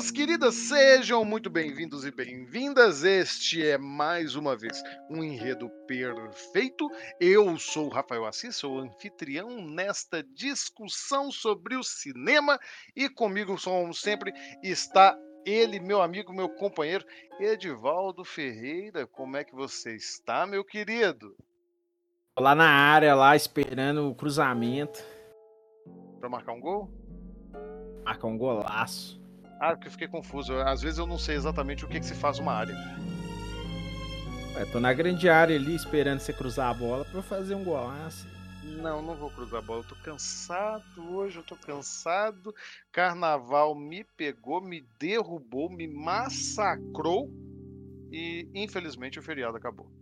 Minhas queridas, sejam muito bem-vindos e bem-vindas. Este é mais uma vez um enredo perfeito. Eu sou o Rafael Assis, sou anfitrião nesta discussão sobre o cinema e comigo, como sempre, está ele, meu amigo, meu companheiro, Edivaldo Ferreira. Como é que você está, meu querido? Lá na área, lá esperando o cruzamento. Para marcar um gol? Marcar um golaço. Ah, porque eu fiquei confuso. Às vezes eu não sei exatamente o que, que se faz uma área. Ué, tô na grande área ali esperando você cruzar a bola pra eu fazer um golaço. Não, não vou cruzar a bola. Eu tô cansado hoje, eu tô cansado. Carnaval me pegou, me derrubou, me massacrou. E infelizmente o feriado acabou.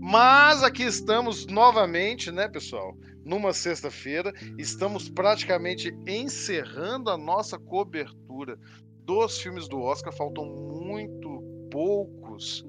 Mas aqui estamos novamente, né, pessoal? Numa sexta-feira, estamos praticamente encerrando a nossa cobertura dos filmes do Oscar. Faltam muito poucos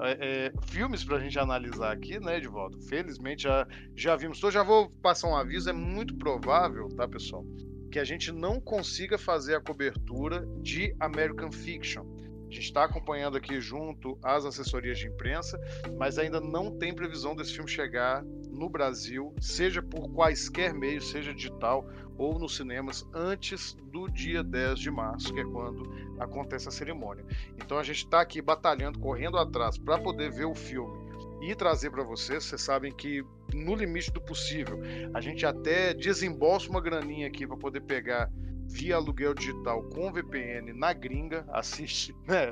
é, é, filmes para a gente analisar aqui, né, volta. Felizmente já, já vimos todos. Já vou passar um aviso: é muito provável, tá, pessoal, que a gente não consiga fazer a cobertura de American Fiction a gente está acompanhando aqui junto às assessorias de imprensa, mas ainda não tem previsão desse filme chegar no Brasil, seja por quaisquer meios, seja digital ou nos cinemas, antes do dia 10 de março, que é quando acontece a cerimônia. Então a gente está aqui batalhando, correndo atrás para poder ver o filme e trazer para vocês. Vocês sabem que no limite do possível, a gente até desembolsa uma graninha aqui para poder pegar via aluguel digital com VPN na gringa, assiste, né?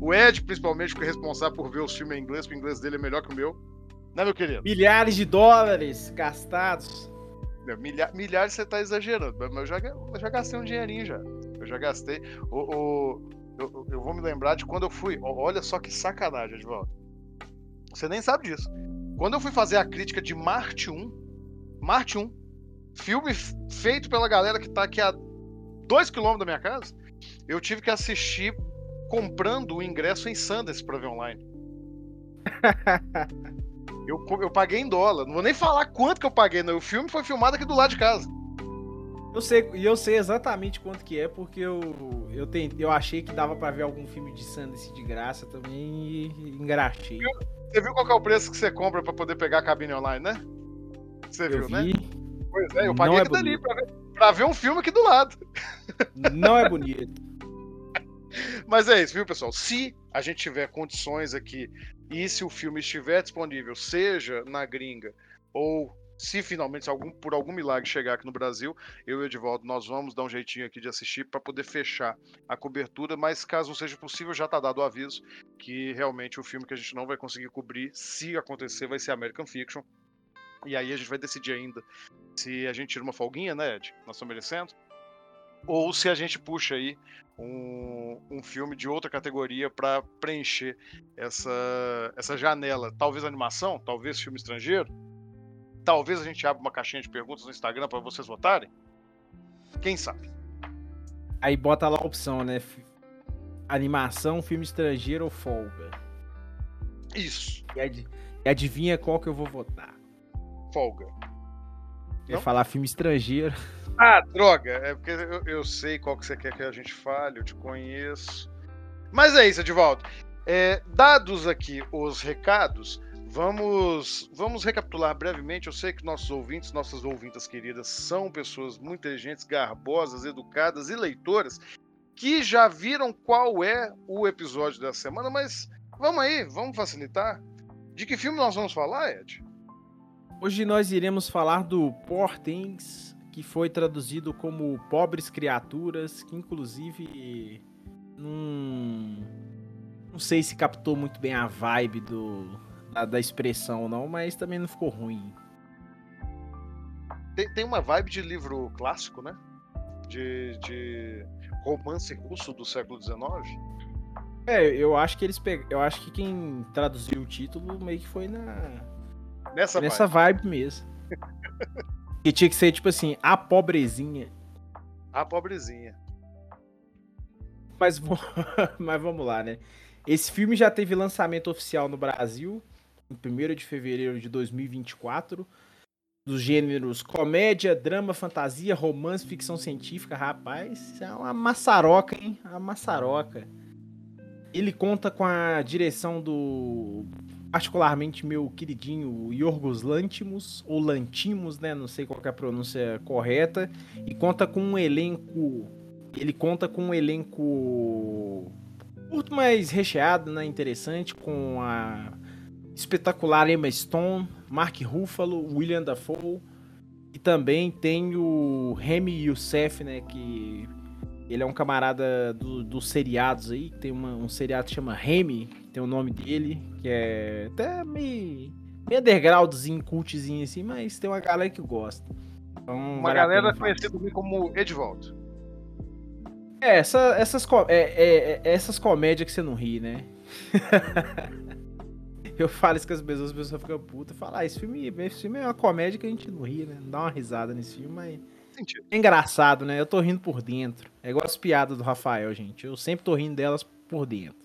O Ed, principalmente, foi responsável por ver os filmes em inglês, porque o inglês dele é melhor que o meu. Né, meu querido? Milhares de dólares gastados. Milha, milhares você tá exagerando, mas eu já, eu já gastei um dinheirinho já. Eu já gastei. O, o eu, eu, vou me lembrar de quando eu fui. Olha só que sacanagem, Edvaldo. Você nem sabe disso. Quando eu fui fazer a crítica de Marte 1, Marte 1, filme feito pela galera que tá aqui dois quilômetros da minha casa, eu tive que assistir comprando o ingresso em Sundance para ver online. eu, eu paguei em dólar. Não vou nem falar quanto que eu paguei, não. O filme foi filmado aqui do lado de casa. Eu sei, e eu sei exatamente quanto que é, porque eu, eu, tentei, eu achei que dava para ver algum filme de Sundance de graça também e engraxei. Você viu qual é o preço que você compra para poder pegar a cabine online, né? Você eu viu, né? vi. né? Pois é, eu paguei Não é aquilo ali pra ver, pra ver um filme aqui do lado. Não é bonito. Mas é isso, viu, pessoal? Se a gente tiver condições aqui e se o filme estiver disponível, seja na gringa ou se finalmente algum, por algum milagre chegar aqui no Brasil, eu e o nós vamos dar um jeitinho aqui de assistir para poder fechar a cobertura, mas caso não seja possível, já está dado o aviso que realmente o filme que a gente não vai conseguir cobrir, se acontecer, vai ser American Fiction. E aí a gente vai decidir ainda se a gente tira uma folguinha, né, Ed? Nós estamos merecendo. Ou se a gente puxa aí um, um filme de outra categoria para preencher essa, essa janela. Talvez animação, talvez filme estrangeiro. Talvez a gente abra uma caixinha de perguntas no Instagram para vocês votarem. Quem sabe? Aí bota lá a opção, né? Animação, filme estrangeiro ou folga. Isso. E, ad... e adivinha qual que eu vou votar? Folga. Eu ia falar filme estrangeiro. Ah, droga! É porque eu, eu, sei qual que você quer que a gente fale, eu te conheço. Mas é isso, Edivaldo. É, dados aqui os recados, vamos, vamos recapitular brevemente. Eu sei que nossos ouvintes, nossas ouvintas queridas, são pessoas muito inteligentes, garbosas, educadas e leitoras que já viram qual é o episódio dessa semana, mas vamos aí, vamos facilitar. De que filme nós vamos falar, Ed? Hoje nós iremos falar do Poor Things, que foi traduzido como Pobres Criaturas, que inclusive não, não sei se captou muito bem a vibe do, da, da expressão não, mas também não ficou ruim. Tem, tem uma vibe de livro clássico, né? De, de romance russo do século XIX. É, eu acho que eles peg... eu acho que quem traduziu o título meio que foi na Nessa, nessa vibe, vibe mesmo. que tinha que ser tipo assim, a pobrezinha. A pobrezinha. Mas, mas vamos lá, né? Esse filme já teve lançamento oficial no Brasil, em 1 de fevereiro de 2024, dos gêneros comédia, drama, fantasia, romance, ficção científica. Rapaz, é uma maçaroca, hein? Uma maçaroca. Ele conta com a direção do particularmente meu queridinho Yorgos Lantimos, ou Lantimos, né? Não sei qual é a pronúncia correta. E conta com um elenco. Ele conta com um elenco curto, mais recheado, né? Interessante, com a espetacular Emma Stone, Mark Ruffalo, William Dafoe. E também tem o Remy Youssef, né? Que ele é um camarada dos do seriados aí. Tem uma, um seriado que chama Remy, tem o nome dele, que é até meio, meio undergroundzinho, cultzinho assim, mas tem uma galera que gosta. Então, uma galera conhecida como Edvaldo. É, essa, essas, é, é, é, essas comédias que você não ri, né? eu falo isso com as pessoas, as pessoas ficam putas. Falam, ah, esse filme, esse filme é uma comédia que a gente não ri, né? Não dá uma risada nesse filme, mas. É engraçado, né? Eu tô rindo por dentro. É igual as piadas do Rafael, gente. Eu sempre tô rindo delas por dentro.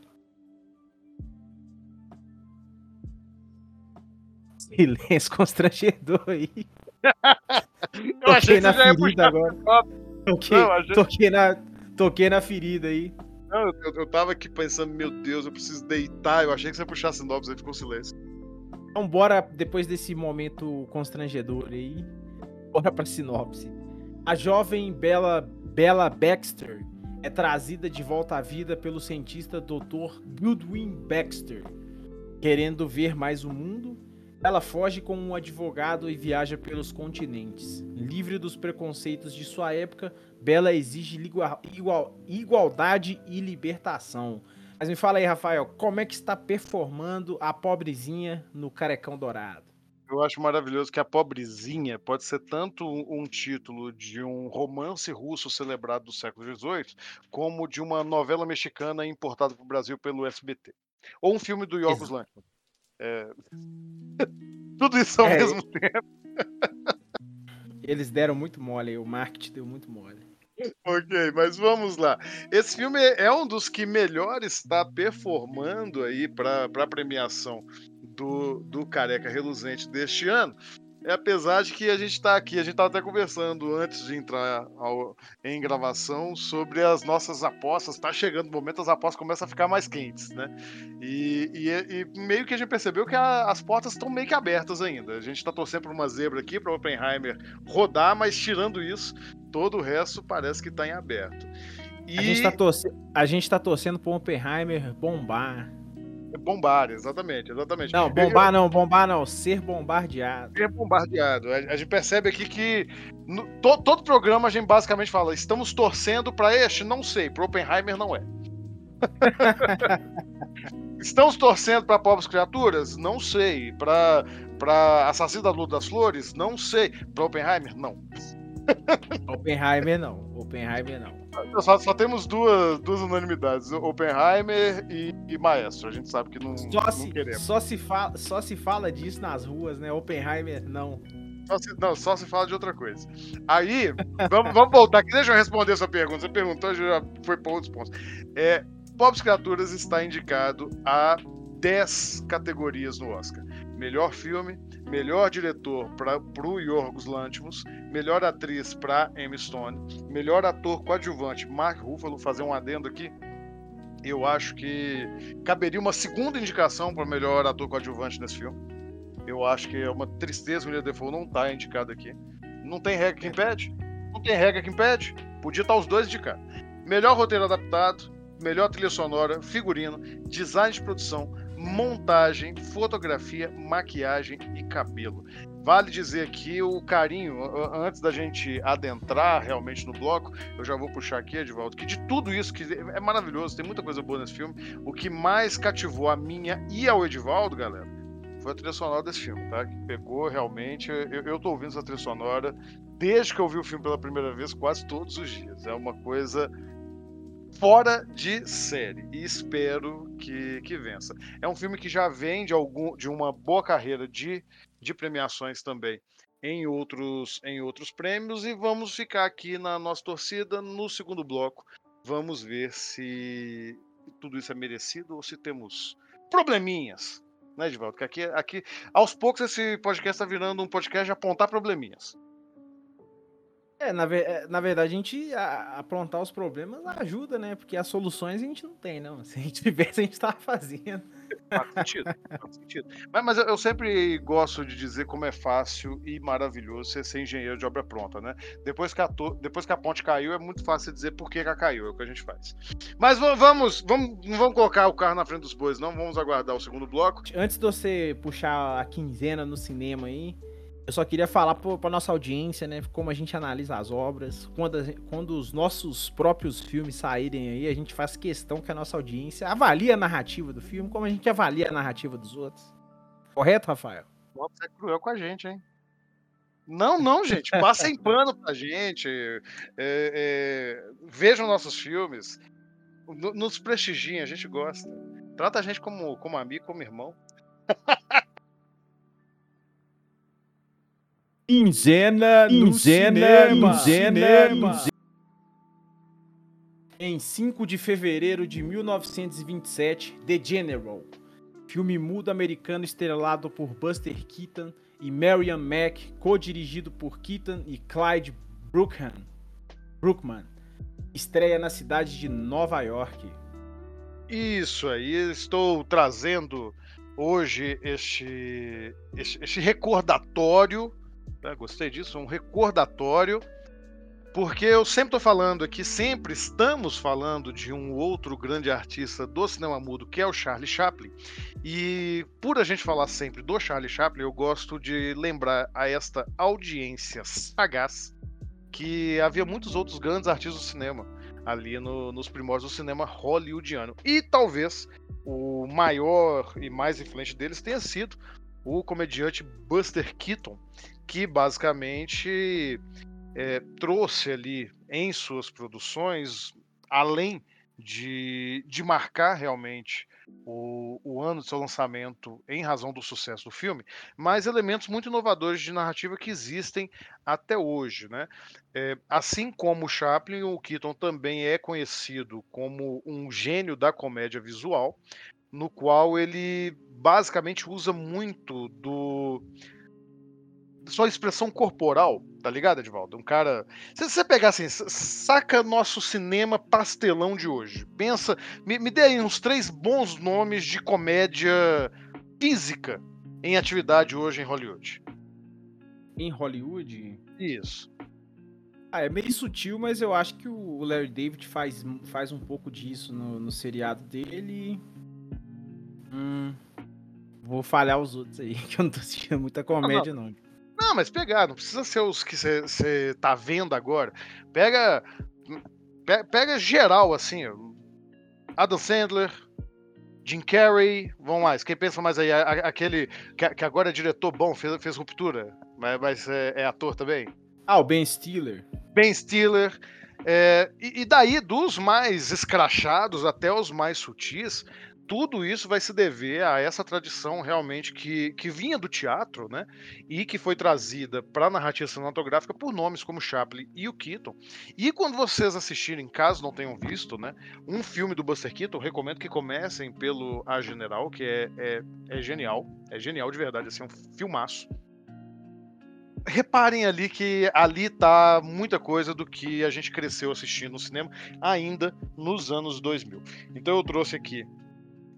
Silêncio constrangedor aí. Eu toquei na ferida agora. Toquei, não, achei... toquei, na, toquei na ferida aí. Não, eu, eu tava aqui pensando, meu Deus, eu preciso deitar. Eu achei que você ia puxar sinopse, aí ficou silêncio. Então, bora, depois desse momento constrangedor aí, bora pra sinopse. A jovem Bella, Bella Baxter é trazida de volta à vida pelo cientista Dr. Goodwin Baxter. Querendo ver mais o mundo, ela foge com um advogado e viaja pelos continentes. Livre dos preconceitos de sua época, Bela exige igual, igual, igualdade e libertação. Mas me fala aí, Rafael, como é que está performando a pobrezinha no Carecão Dourado? Eu acho maravilhoso que a pobrezinha pode ser tanto um título de um romance russo celebrado do século XVIII, como de uma novela mexicana importada para o Brasil pelo SBT. Ou um filme do Yorgos Lanthimos. É... Tudo isso ao é, mesmo tempo. Eles deram muito mole, o marketing deu muito mole. Ok, mas vamos lá. Esse filme é um dos que melhor está performando aí para a premiação do, do Careca Reluzente deste ano. É, apesar de que a gente está aqui, a gente estava até conversando antes de entrar ao, em gravação sobre as nossas apostas. Está chegando o momento, as apostas começam a ficar mais quentes, né? E, e, e meio que a gente percebeu que a, as portas estão meio que abertas ainda. A gente está torcendo por uma zebra aqui, para o Oppenheimer rodar, mas tirando isso, todo o resto parece que está em aberto. E... A gente está torce... tá torcendo para o Oppenheimer bombar. Bombar, exatamente, exatamente. Não, bombar não, bombar não, ser bombardeado. Ser bombardeado. A, gente percebe aqui que no, to, todo programa a gente basicamente fala, estamos torcendo para este, não sei, para Oppenheimer não é. estamos torcendo para pobres criaturas? Não sei. Para para Assassino da Luz das Flores? Não sei. Para Oppenheimer? Não. Oppenheimer não. Oppenheimer não. Só, só, temos duas, duas unanimidades, Oppenheimer e, e, Maestro. A gente sabe que não, só se, queremos. Só se, fala, só se fala disso nas ruas, né? Oppenheimer, não. Só se, não, só se fala de outra coisa. Aí, vamos, vamos voltar aqui. Deixa eu responder essa pergunta. Você perguntou, já foi para outros pontos. É, Pobres Criaturas está indicado a 10 categorias no Oscar. Melhor filme, melhor diretor para o Yorgos Lanthimos, melhor atriz para Emma Stone, melhor ator coadjuvante Mark Ruffalo, fazer um adendo aqui. Eu acho que caberia uma segunda indicação para melhor ator coadjuvante nesse filme. Eu acho que é uma tristeza o William Defoe não estar tá indicado aqui. Não tem regra que impede? Não tem regra que impede? Podia estar tá os dois indicados. melhor roteiro adaptado, melhor trilha sonora, figurino, design de produção, montagem, fotografia, maquiagem e cabelo. Vale dizer que o carinho, antes da gente adentrar realmente no bloco, eu já vou puxar aqui, Edvaldo, que de tudo isso, que é maravilhoso, tem muita coisa boa nesse filme, o que mais cativou a minha e ao Edvaldo, galera, foi a trilha sonora desse filme, tá? Que pegou realmente. Eu, eu tô ouvindo essa trilha sonora desde que eu vi o filme pela primeira vez, quase todos os dias. É uma coisa fora de série e espero que, que vença. É um filme que já vem de, algum, de uma boa carreira de, de premiações também em outros, em outros prêmios e vamos ficar aqui na nossa torcida no segundo bloco. Vamos ver se tudo isso é merecido ou se temos probleminhas, né, Edvaldo? Porque aqui, aqui, aos poucos, esse podcast está virando um podcast de apontar probleminhas. É, na, é, na verdade, a gente a, aprontar os problemas ajuda, né? Porque as soluções a gente não tem, não. Se a gente tivesse, a gente tava fazendo. Faz sentido, faz sentido. Mas, mas, eu sempre gosto de dizer como é fácil e maravilhoso você ser engenheiro de obra pronta, né? Depois que a, to... Depois que a ponte caiu, é muito fácil dizer por que ela caiu, é o que a gente faz. Mas vamos, vamos, não vamos colocar o carro na frente dos bois, não. Vamos aguardar o segundo bloco. Antes de você puxar a quinzena no cinema aí, eu só queria falar para nossa audiência, né, como a gente analisa as obras. Quando, quando os nossos próprios filmes saírem aí, a gente faz questão que a nossa audiência avalie a narrativa do filme, como a gente avalia a narrativa dos outros. Correto, Rafael? Você é cruel com a gente, hein? Não, não, gente. Passem pano pra gente. É, é, vejam nossos filmes. Nos prestigiem, a gente gosta. Trata a gente como, como amigo, como irmão. Quinzena no cinema. cinema. Em 5 de fevereiro de 1927, The General, filme mudo americano estrelado por Buster Keaton e Marian Mack, co-dirigido por Keaton e Clyde Brookman, Brookman, estreia na cidade de Nova York. Isso aí, estou trazendo hoje este, este, este recordatório Tá? Gostei disso, um recordatório, porque eu sempre estou falando aqui, sempre estamos falando de um outro grande artista do cinema mudo, que é o Charlie Chaplin. E por a gente falar sempre do Charlie Chaplin, eu gosto de lembrar a esta audiência sagaz que havia muitos outros grandes artistas do cinema ali no, nos primórdios do cinema hollywoodiano. E talvez o maior e mais influente deles tenha sido o comediante Buster Keaton, que basicamente é, trouxe ali em suas produções, além de, de marcar realmente o, o, ano de seu lançamento em razão do sucesso do filme, mas elementos muito inovadores de narrativa que existem até hoje. Né? É, assim como o Chaplin, o Keaton também é conhecido como um gênio da comédia visual, no qual ele basicamente usa muito do sua expressão corporal, tá ligado, Edvaldo? Um cara. Se você pegar assim, saca nosso cinema pastelão de hoje. Pensa, me, me dê aí uns três bons nomes de comédia física em atividade hoje em Hollywood. Em Hollywood? Isso. Ah, é meio sutil, mas eu acho que o Larry David faz, faz um pouco disso no, no seriado dele. Hum, vou falhar os outros aí, que eu não tô assistindo muita comédia, não. não. Não, mas pegar, não precisa ser os que você tá vendo agora. Pega, pega geral, assim. Adam Sandler, Jim Carrey, vamos mais. Quem pensa mais aí? Aquele que agora é diretor bom, fez, fez ruptura, mas, mas é, é, ator também. Ah, o Ben Stiller. Ben Stiller. É, e, e daí, dos mais escrachados até os mais sutis, tudo isso vai se dever a essa tradição realmente que, que vinha do teatro, né? E que foi trazida para a narrativa cinematográfica por nomes como Chaplin e o Keaton. E quando vocês assistirem, caso não tenham visto, né? Um filme do Buster Keaton, recomendo que comecem pelo A General, que é, é, é genial. É genial de verdade, assim, é um filmaço. Reparem ali que ali tá muita coisa do que a gente cresceu assistindo no cinema ainda nos anos 2000. Então eu trouxe aqui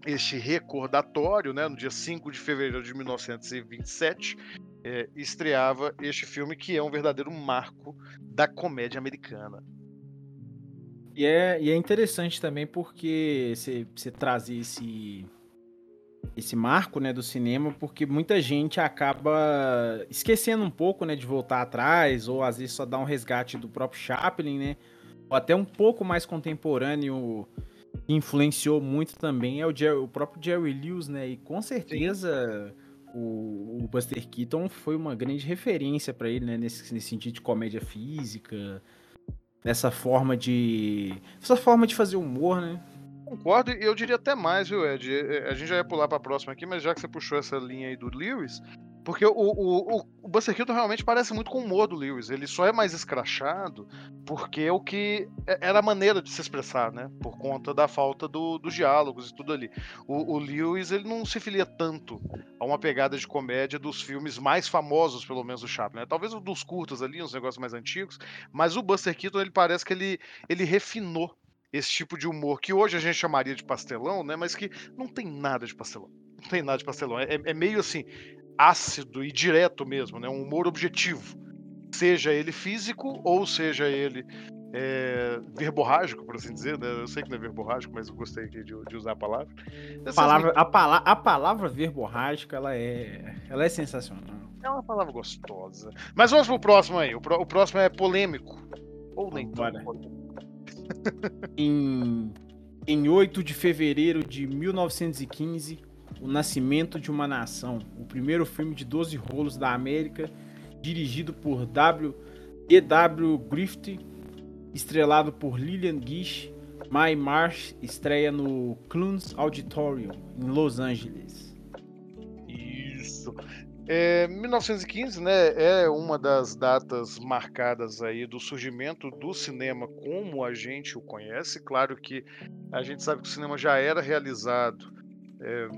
este recordatório, né, no dia 5 de fevereiro de 1927, é, estreava este filme que é um verdadeiro marco da comédia americana. E é, e é interessante também porque você, trazer esse, esse marco né, do cinema, porque muita gente acaba esquecendo um pouco né, de voltar atrás, ou às vezes só dar um resgate do próprio Chaplin, né? Ou até um pouco mais contemporâneo, que influenciou muito também, é o, Jerry, o próprio Jerry Lewis, né? E com certeza o, o, Buster Keaton foi uma grande referência para ele, né? Nesse, nesse sentido de comédia física, nessa forma de. essa forma de fazer humor, né? Concordo, e eu diria até mais, viu, Ed? A gente já ia pular para a próxima aqui, mas já que você puxou essa linha aí do Lewis, porque o, o, o, Buster Keaton realmente parece muito com o humor do Lewis. Ele só é mais escrachado porque é o que é, era a maneira de se expressar, né? Por conta da falta do, dos diálogos e tudo ali. O, o, Lewis ele não se filia tanto a uma pegada de comédia dos filmes mais famosos, pelo menos do Chaplin. Né? Talvez os dos curtos ali, uns negócios mais antigos, mas o Buster Keaton ele parece que ele, ele refinou esse tipo de humor que hoje a gente chamaria de pastelão, né? Mas que não tem nada de pastelão. Não tem nada de pastelão. É, é meio assim, ácido e direto mesmo, né? Um humor objetivo. Seja ele físico ou seja ele é, verborrágico, por assim dizer, né? Eu sei que não é verborrágico, mas eu gostei de, de usar a palavra. A palavra, a, pala a palavra verborrágica, ela é, ela é sensacional. É uma palavra gostosa. Mas vamos pro próximo aí. O, pro, o próximo é polêmico. Ou nem tão em, em 8 de fevereiro de 1915, O Nascimento de uma Nação, o primeiro filme de 12 rolos da América, dirigido por W. E. W. Griffith, estrelado por Lillian Gish. My Marsh estreia no Clunes Auditorium, em Los Angeles. É, 1915 né, é uma das datas marcadas aí do surgimento do cinema como a gente o conhece. Claro que a gente sabe que o cinema já era realizado é,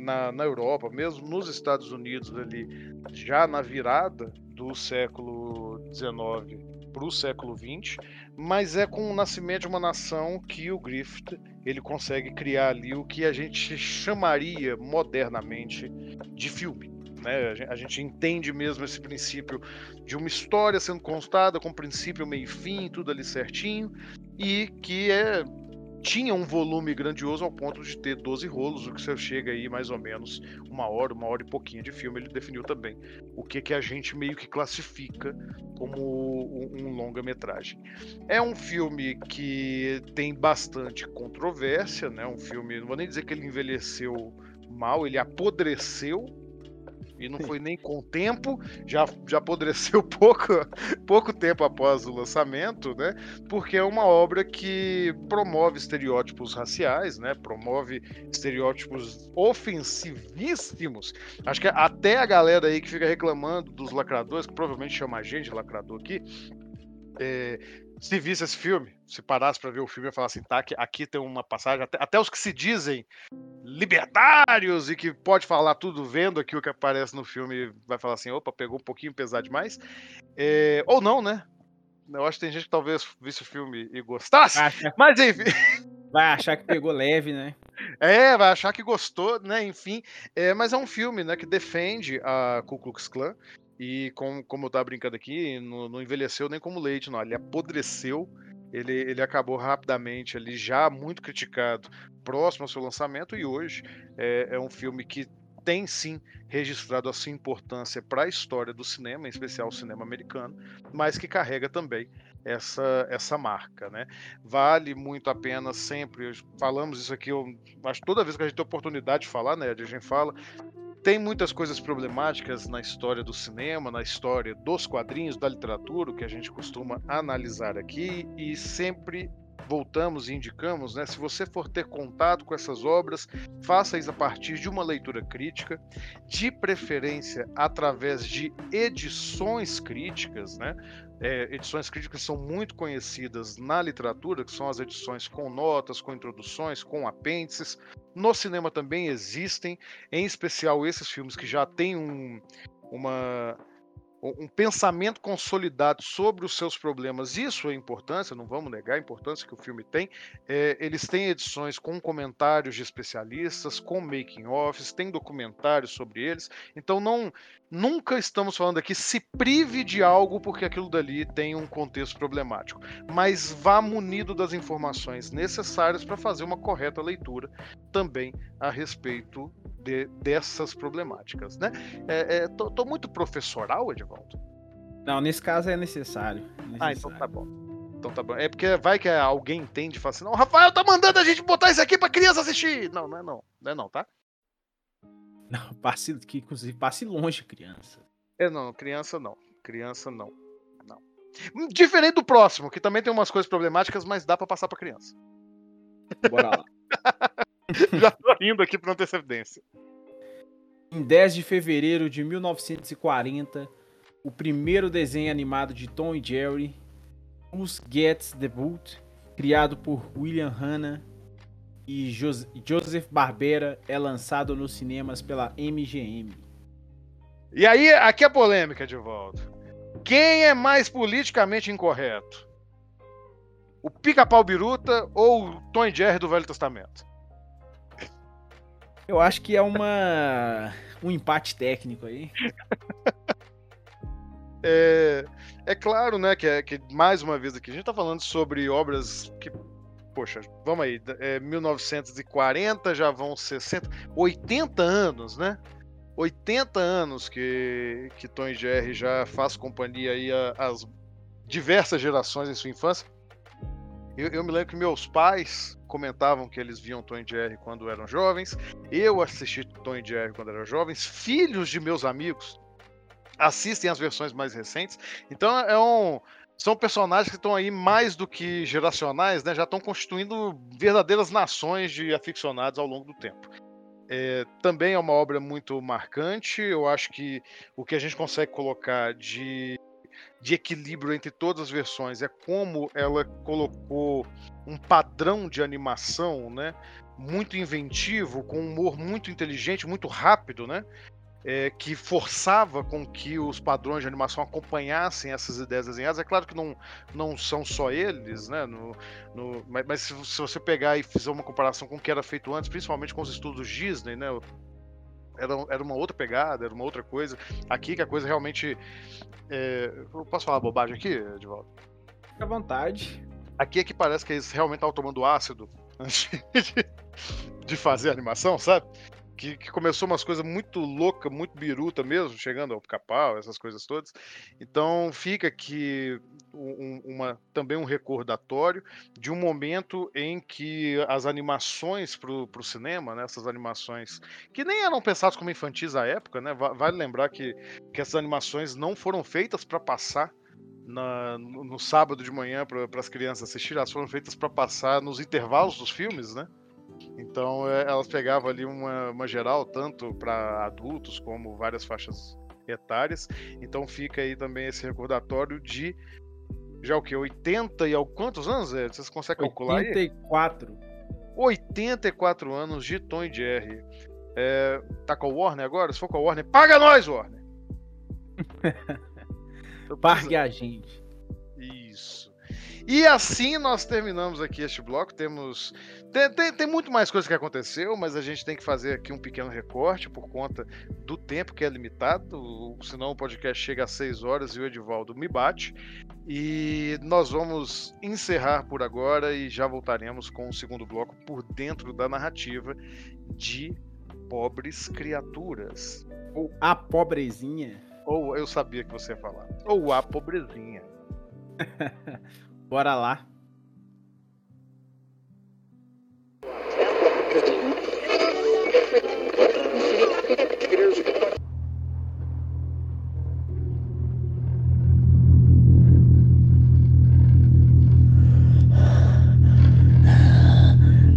na, na Europa, mesmo nos Estados Unidos ali, já na virada do século XIX para o século XX, mas é com o nascimento de uma nação que o Griffith ele consegue criar ali o que a gente chamaria modernamente de filme. Né? A gente entende mesmo esse princípio de uma história sendo contada com princípio, meio e fim, tudo ali certinho, e que é tinha um volume grandioso ao ponto de ter 12 rolos, o que você chega aí mais ou menos uma hora, uma hora e pouquinho de filme. Ele definiu também o que, que a gente meio que classifica como um longa-metragem. É um filme que tem bastante controvérsia, né? Um filme, não vou nem dizer que ele envelheceu mal, ele apodreceu e não foi nem com o tempo, já, já apodreceu pouco, pouco tempo após o lançamento, né? Porque é uma obra que promove estereótipos raciais, né? Promove estereótipos ofensivíssimos. Acho que até a galera aí que fica reclamando dos lacradores, que provavelmente chama a gente de lacrador aqui, é, se visse esse filme, se parasse para ver o filme e falasse assim, tá, aqui, aqui tem uma passagem, até, até, os que se dizem libertários e que pode falar tudo vendo aqui o que aparece no filme, vai falar assim, opa, pegou um pouquinho pesado demais. É, ou não, né? Eu acho que tem gente que talvez visse o filme e gostasse, mas enfim. Vai achar que pegou leve, né? É, vai achar que gostou, né? Enfim, é, mas é um filme, né, que defende a Ku Klux Klan e com, como eu tava brincando aqui, não, não, envelheceu nem como leite, não. Ele apodreceu. Ele, ele acabou rapidamente ali, já muito criticado, próximo ao seu lançamento, e hoje é, é um filme que tem sim registrado a sua importância para a história do cinema, em especial o cinema americano, mas que carrega também essa, essa marca, né? Vale muito a pena sempre, falamos isso aqui, eu acho toda vez que a gente tem oportunidade de falar, né, a gente fala, tem muitas coisas problemáticas na história do cinema, na história dos quadrinhos, da literatura, que a gente costuma analisar aqui, e sempre voltamos e indicamos, né? Se você for ter contato com essas obras, faça isso a partir de uma leitura crítica, de preferência através de edições críticas, né? É, edições críticas são muito conhecidas na literatura, que são as edições com notas, com introduções, com apêndices. No cinema também existem, em especial esses filmes que já têm um, uma um pensamento consolidado sobre os seus problemas e sua importância, não vamos negar a importância que o filme tem. É, eles têm edições com comentários de especialistas, com making-offs, tem documentários sobre eles. Então não nunca estamos falando aqui se prive de algo porque aquilo dali tem um contexto problemático, mas vá munido das informações necessárias para fazer uma correta leitura também a respeito de, dessas problemáticas, né? É, é, tô, tô, muito professoral, Edivaldo? Não, nesse caso é necessário, é necessário. Ah, então tá bom. Então tá bom. É porque vai que alguém entende e fala assim, não, o Rafael tá mandando a gente botar isso aqui pra criança assistir. Não, não é não. Não é não, tá? Não, passe, que inclusive passe longe, criança. É, não, criança não. Criança não. Não. Diferente do próximo, que também tem umas coisas problemáticas, mas dá para passar pra criança. Bora lá. Já tô rindo aqui por antecedência. Em 10 de fevereiro de 1940, o primeiro desenho animado de Tom e Jerry, Who's Gets the Boot, criado por William Hanna e Joseph Barbera, é lançado nos cinemas pela MGM. E aí, aqui é polêmica de volta. Quem é mais politicamente incorreto? O Pica-Pau Biruta ou o Tom e Jerry do Velho Testamento? Eu acho que é uma um empate técnico aí. é, é claro, né, que, é, que mais uma vez aqui a gente tá falando sobre obras que poxa, vamos aí, é, 1940 já vão 60, 80 anos, né? 80 anos que, que Tom e Jerry já faz companhia aí às diversas gerações em sua infância. Eu, eu, me lembro que meus pais comentavam que eles viam Tom e Jerry quando eram jovens. Eu assisti Tom e Jerry quando eram jovens. Filhos de meus amigos assistem as versões mais recentes. Então é um, são personagens que estão aí mais do que geracionais, né? Já estão constituindo verdadeiras nações de aficionados ao longo do tempo. É, também é uma obra muito marcante. Eu acho que o que a gente consegue colocar de de equilíbrio entre todas as versões é como ela colocou um padrão de animação, né? Muito inventivo, com um humor muito inteligente, muito rápido, né? É, que forçava com que os padrões de animação acompanhassem essas ideias desenhadas. É claro que não, não são só eles, né? No, no, mas, mas se, se, você pegar e fizer uma comparação com o que era feito antes, principalmente com os estudos Disney, né? Era, era uma outra pegada, era uma outra coisa. Aqui que a coisa realmente. É... Eu posso falar bobagem aqui, Edvaldo? Fique à vontade. Aqui é que parece que eles realmente estavam tomando ácido antes de, de fazer a animação, sabe? Que, que, começou umas coisas muito louca, muito biruta mesmo, chegando ao pica-pau, essas coisas todas. Então fica aqui um, uma, também um recordatório de um momento em que as animações para o cinema, né, essas animações que nem eram pensadas como infantis à época, né, vale lembrar que, que essas animações não foram feitas para passar na, no, no, sábado de manhã para as crianças assistirem, elas foram feitas para passar nos intervalos dos filmes, né? Então é, elas pegavam ali uma, uma geral, tanto para adultos como várias faixas etárias. Então fica aí também esse recordatório de já o que? 80 e quantos anos? É? Vocês conseguem calcular 84. aí? 84 anos de Tom e Jerry. É, tá com a Warner agora? Se for com a Warner, paga nós, Warner! Pague a gente. Isso. E assim nós terminamos aqui este bloco. Temos tem, tem, tem, muito mais coisa que aconteceu, mas a gente tem que fazer aqui um pequeno recorte por conta do tempo que é limitado, senão o podcast chega a 6 horas e o Edivaldo me bate. E nós vamos encerrar por agora e já voltaremos com o segundo bloco por dentro da narrativa de Pobres Criaturas. Ou A Pobrezinha. Ou eu sabia que você ia falar. Ou A Pobrezinha. Bora lá.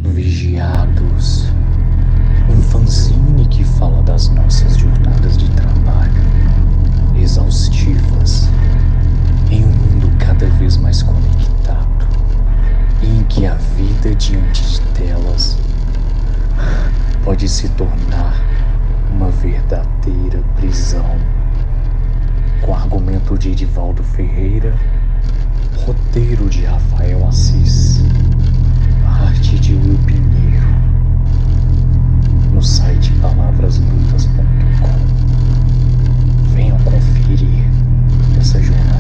Vigiados. Um fanzine que fala das nossas jornadas de trabalho, exaustivas, vez mais conectado, em que a vida diante de telas pode se tornar uma verdadeira prisão. com argumento de Edivaldo Ferreira, roteiro de Rafael Assis, arte de Will Pinheiro, no site palavraslutas.com. Venham conferir essa jornada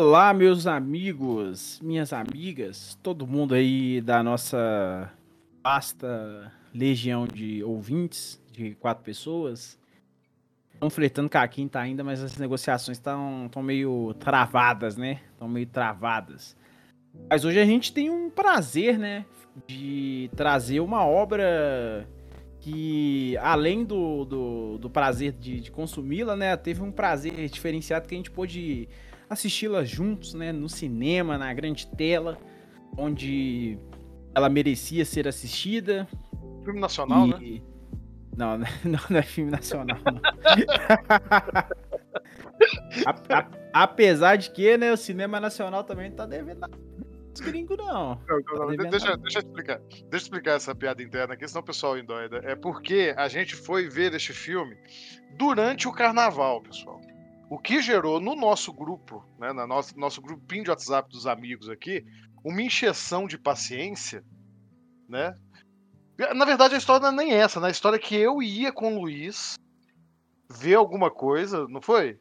Olá, meus amigos, minhas amigas, todo mundo aí da nossa vasta legião de ouvintes, de quatro pessoas. Estão fletando com a quinta ainda, mas as negociações estão meio travadas, né? Estão meio travadas. Mas hoje a gente tem um prazer, né? De trazer uma obra que, além do, do, do prazer de, de consumi-la, né? Teve um prazer diferenciado que a gente pôde assisti-la juntos, né? No cinema, na grande tela, onde ela merecia ser assistida. Filme nacional, e... né? Não, não, não é filme nacional. não. A- a- apesar de que, né, o cinema nacional também tá devendo os gringos, não. Não, não, não, devendo Deixa, deixa eu explicar. Deixa eu explicar essa piada interna aqui, senão o pessoal endoida. É porque a gente foi ver este filme durante o carnaval, pessoal. O que gerou no nosso grupo, né, no nosso, nosso grupinho de WhatsApp dos amigos aqui, uma encheção de paciência, né? Na verdade, a história não é nem essa, né? A história é que eu ia com o Luiz ver alguma coisa, não foi?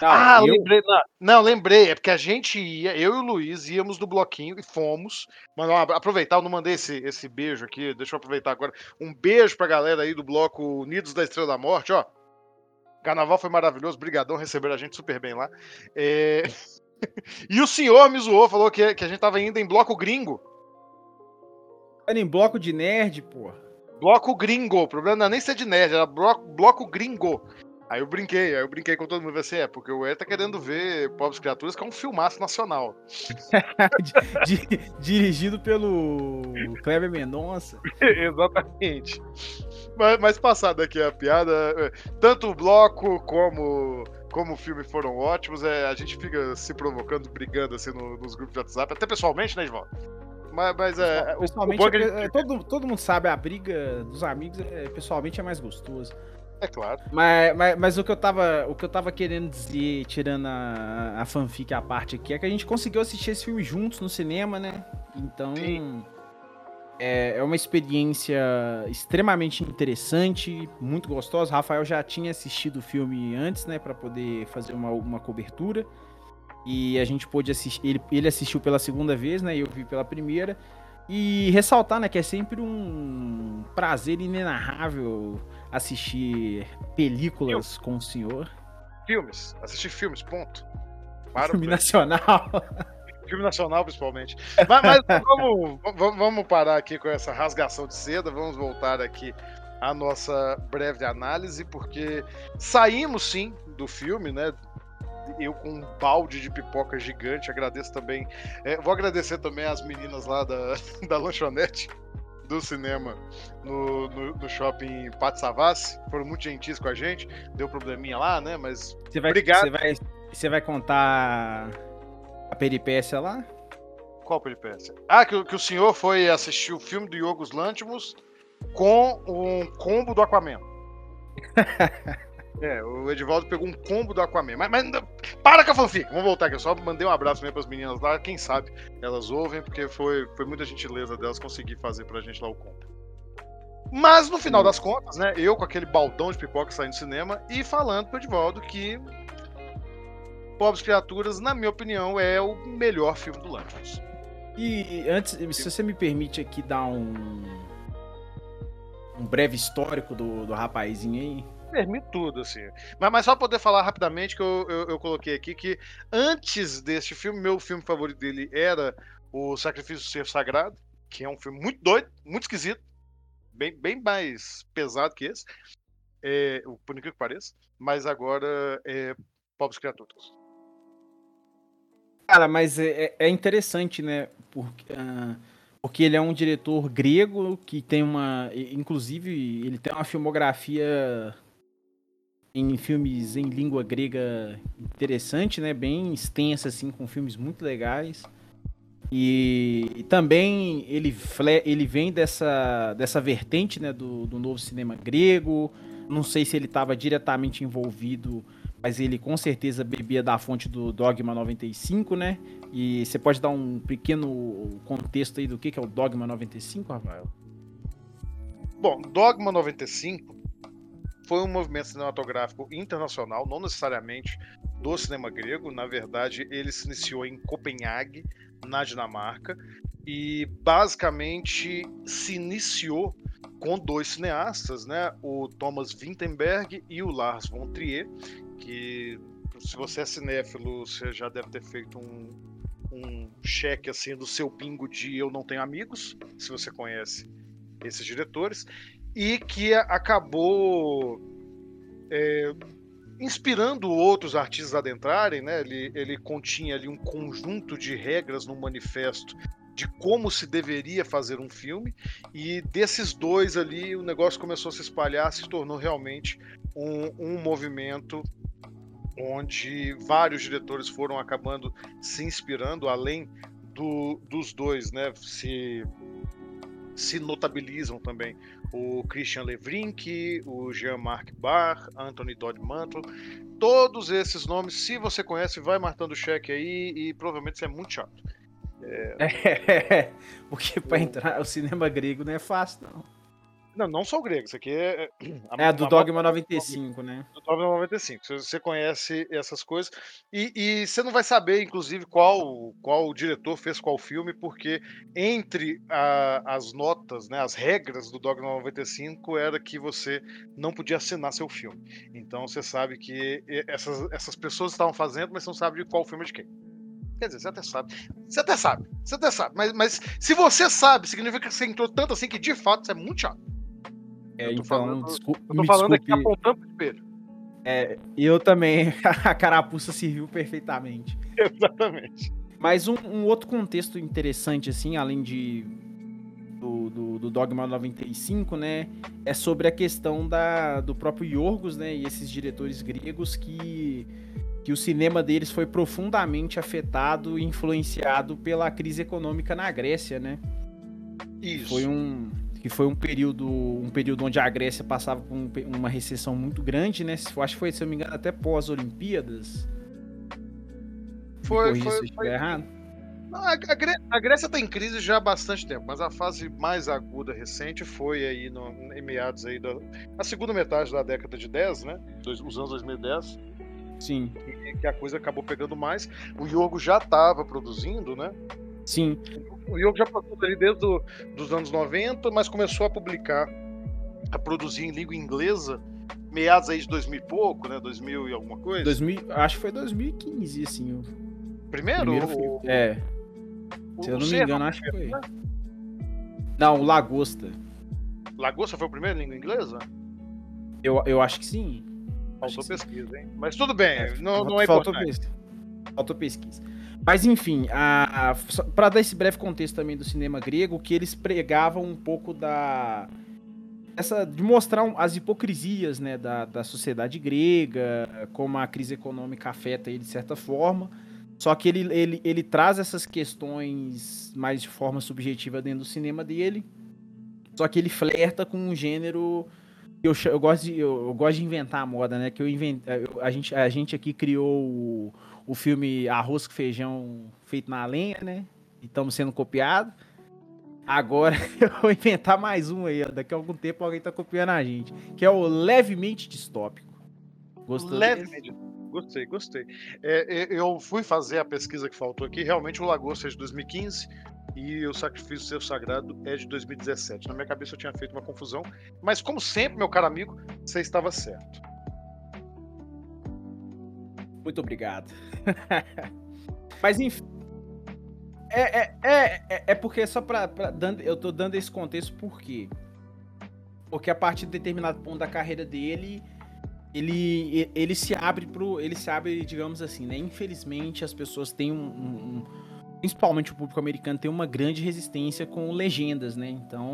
Ah, eu- lembrei. Não, não, lembrei. É porque a gente ia, eu e o Luiz íamos do bloquinho e fomos. Mas ó, aproveitar, eu não mandei esse, esse beijo aqui, deixa eu aproveitar agora. Um beijo pra galera aí do bloco Unidos da Estrela da Morte, ó. Carnaval foi maravilhoso, brigadão, receberam a gente super bem lá. É, e o senhor me zoou, falou que, que a gente tava indo em bloco gringo. Era em bloco de nerd, pô. Bloco gringo. O problema não é nem ser de nerd, era bloco, bloco gringo. Aí eu brinquei, aí eu brinquei com todo mundo. Assim, é, porque o Ed tá querendo ver Pobres Criaturas, que é um filmaço nacional. Di- di- dirigido pelo Kleber Mendonça. Exatamente. Mas, mas passada aqui a piada, é, tanto o bloco como, como o filme foram ótimos. É, a gente fica se provocando, brigando assim no- nos grupos de WhatsApp, até pessoalmente, né, Edvaldo? Mas, mas é. o- Pessoalmente, o bom é é- gente- todo, todo mundo sabe, a briga dos amigos é, pessoalmente é mais gostoso. É claro. Mas, mas, mas o, que eu tava, o que eu tava querendo dizer, tirando a, a fanfic à parte aqui, é que a gente conseguiu assistir esse filme juntos no cinema, né? Então. Sim. É, é uma experiência extremamente interessante, muito gostosa. Rafael já tinha assistido o filme antes, né, Pra poder fazer uma, uma cobertura. E a gente pôde assistir. Ele, ele assistiu pela segunda vez, né? E eu vi pela primeira. E ressaltar, né, que é sempre um prazer inenarrável assistir películas com o senhor. Filmes. Assistir filmes, ponto. Para Filme nacional. Filme nacional, principalmente. Mas, mas vamos, vamos- parar aqui com essa rasgação de seda, vamos voltar aqui à nossa breve análise, porque saímos sim do filme, né? Eu com um balde de pipoca gigante, agradeço também. é, vou agradecer também às meninas lá da, da lanchonete do cinema no, no, no shopping Pátio Savassi, foram muito gentis com a gente, deu probleminha lá, né? Mas Você vai, Obrigado. Você vai, você vai contar a peripécia lá? Qual peripécia? Ah, que, o- que o senhor foi assistir o filme do Yorgos Lanthimos com um combo do Aquaman. é, o Edivaldo pegou um combo do Aquaman. Mas, mas para com a fanfic, vamos voltar aqui. Eu só mandei um abraço mesmo pras meninas lá. Quem sabe elas ouvem, porque foi, foi muita gentileza delas conseguir fazer pra gente lá o combo. Mas no final das contas, né, eu com aquele baldão de pipoca saindo do cinema e falando pro Edivaldo que Pobres Criaturas, na minha opinião, é o melhor filme do Lanthimos. E antes, se você me permite aqui dar um um breve histórico do, do rapazinho aí. Permite tudo, assim. Mas, mas só poder falar rapidamente que eu, eu, eu coloquei aqui que antes deste filme, meu filme favorito dele era O Sacrifício do Ser Sagrado, que é um filme muito doido, muito esquisito, bem, bem mais pesado que esse, é, o- por incrível que pareça, mas agora é Pobres Criaturas. Cara, mas é, é- é interessante, né? Porque, ah, porque ele é um diretor grego que tem uma. Inclusive, ele tem uma filmografia em filmes em língua grega interessante, né? Bem extensa, assim, com filmes muito legais. E, e também ele, ele vem dessa, dessa vertente né, do, do novo cinema grego. Não sei se ele estava diretamente envolvido, mas ele com certeza bebia da fonte do Dogma 95, né? E você pode dar um pequeno contexto aí do que, que é o Dogma 95, Rafael? Bom, Dogma 95 foi um movimento cinematográfico internacional, não necessariamente do cinema grego. Na verdade, ele se iniciou em Copenhague, na Dinamarca, e basicamente se iniciou com dois cineastas, né? O Thomas Vinterberg e o Lars von Trier, que se você é cinéfilo, você já deve ter feito um, um cheque assim do seu bingo de Eu Não Tenho Amigos, se você conhece esses diretores, e que acabou é, inspirando outros artistas a adentrarem, né? Ele, ele continha ali um conjunto de regras no manifesto de como se deveria fazer um filme e desses dois ali o negócio começou a se espalhar, se tornou realmente um, um movimento onde vários diretores foram acabando se inspirando, além do, dos dois, né? Se se notabilizam também o Christian Levrink, o Jean-Marc Barr, Anthony Dodd Mantle, todos esses nomes, se você conhece, vai marcando o cheque aí e provavelmente isso é muito chato. É, é porque para entrar o cinema grego não é fácil, não. Não, não só o grego, isso aqui é. A, é, do Dogma 95, né? Do Dogma 95. Você conhece essas coisas. E, e, você não vai saber, inclusive, qual, qual diretor fez qual filme, porque entre a, as notas, né, as regras do Dogma 95 era que você não podia assinar seu filme. Então você sabe que essas, essas pessoas estavam fazendo, mas não sabe de qual filme é de quem. Quer dizer, você até sabe. Você até sabe. Você até sabe. Mas, mas se você sabe, significa que você entrou tanto assim que de fato isso é muito chato. É, eu tô então, falando, desculpa, eu tô falando aqui apontando pro espelho. É, eu também, a carapuça serviu perfeitamente. Exatamente. Mas um, um, outro contexto interessante, assim, além de do, do, do, Dogma 95, né, é sobre a questão da, do próprio Yorgos, né, e esses diretores gregos que, que o cinema deles foi profundamente afetado e influenciado pela crise econômica na Grécia, né. Isso. Foi um, que foi um período, um período onde a Grécia passava por um, uma recessão muito grande, né? Acho que foi, se eu me engano, até pós-Olimpíadas. Foi, foi, se foi. errado. a, a, Grécia está em crise já há bastante tempo, mas a fase mais aguda recente foi aí no, em meados aí da a segunda metade da década de 10, né? Dos, os anos 2010. Sim. Que, que a coisa acabou pegando mais. O Yogo já estava produzindo, né? Sim. O Yogo já produz ali desde os anos 90, mas começou a publicar, a produzir em língua inglesa meados aí de 2000 e pouco, né? 2000 e alguma coisa. 2000, acho que foi 2015, assim. O... Primeiro? Primeiro o... É. Se eu não me engano, acho que foi. Né? Não, o Lagosta. Lagosta foi o primeiro em língua inglesa? Eu, eu acho que sim. Faltou pesquisa, hein? Mas tudo bem, é, não, não é faltou importante. Pesquisa. Faltou pesquisa. Mas enfim, para dar esse breve contexto também do cinema grego, que eles pregavam um pouco da essa de mostrar as hipocrisias né, da, da sociedade grega, como a crise econômica afeta ele de certa forma. Só que ele, ele, ele traz essas questões mais de forma subjetiva dentro do cinema dele. Só que ele flerta com um gênero. Eu, eu, gosto, de, eu, eu gosto de inventar a moda, né? Que eu invent, a, gente, a gente aqui criou o, o filme Arroz com Feijão feito na lenha, né? E estamos sendo copiados. Agora eu vou inventar mais um aí. Daqui a algum tempo alguém tá copiando a gente. Que é o Levemente Distópico. Gostou Levemente. Gostei, gostei. É, é, eu fui fazer a pesquisa que faltou aqui. Realmente o Lagosta é de 2015 e o Sacrifício Seu Sagrado é de 2017. Na minha cabeça eu tinha feito uma confusão. Mas como sempre, meu caro amigo, você estava certo. Muito obrigado. Mas enfim. É, é, é, é, porque só pra, pra dando, eu tô dando esse contexto por quê? Porque a partir de determinado ponto da carreira dele, ele, ele se abre pro. Ele se abre, digamos assim, né? Infelizmente, as pessoas têm um, um, principalmente o público americano tem uma grande resistência com legendas, né? Então,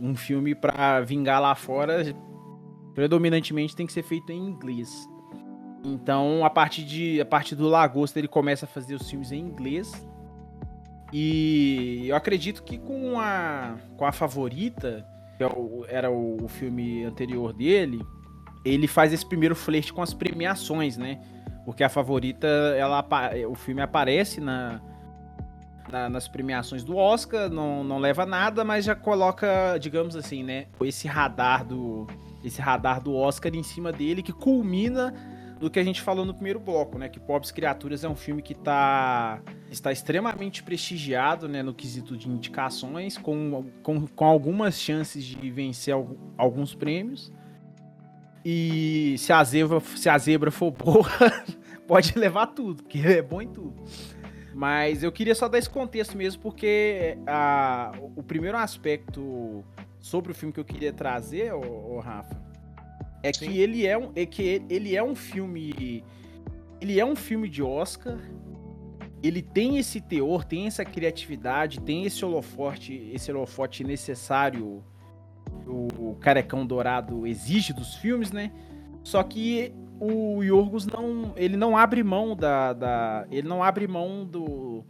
um filme para vingar lá fora predominantemente tem que ser feito em inglês. Então, a partir de a partir do Lagosta ele começa a fazer os filmes em inglês. E eu acredito que com a com a favorita, que é era o, filme anterior dele, ele faz esse primeiro flerte com as premiações, né? Porque a favorita, ela o filme aparece na, nas premiações do Oscar, não, não leva nada, mas já coloca, digamos assim, né, esse radar do esse radar do Oscar em cima dele que culmina do que a gente falou no primeiro bloco, né? Que Pobres Criaturas é um filme que tá, está extremamente prestigiado, né? No quesito de indicações, com, com, com algumas chances de vencer alguns prêmios. E se a zebra, se a zebra for boa, pode levar tudo, porque é bom em tudo. Mas eu queria só dar esse contexto mesmo, porque a, o primeiro aspecto sobre o filme que eu queria trazer, ô, ô Rafa, é Sim. que ele é um, é que ele é um filme, ele é um filme de Oscar. Ele tem esse teor, tem essa criatividade, tem esse holofote, esse holofote necessário o Carecão Dourado exige dos filmes, né? Só que o Yorgos não, ele não abre mão da, da, ele não abre mão do,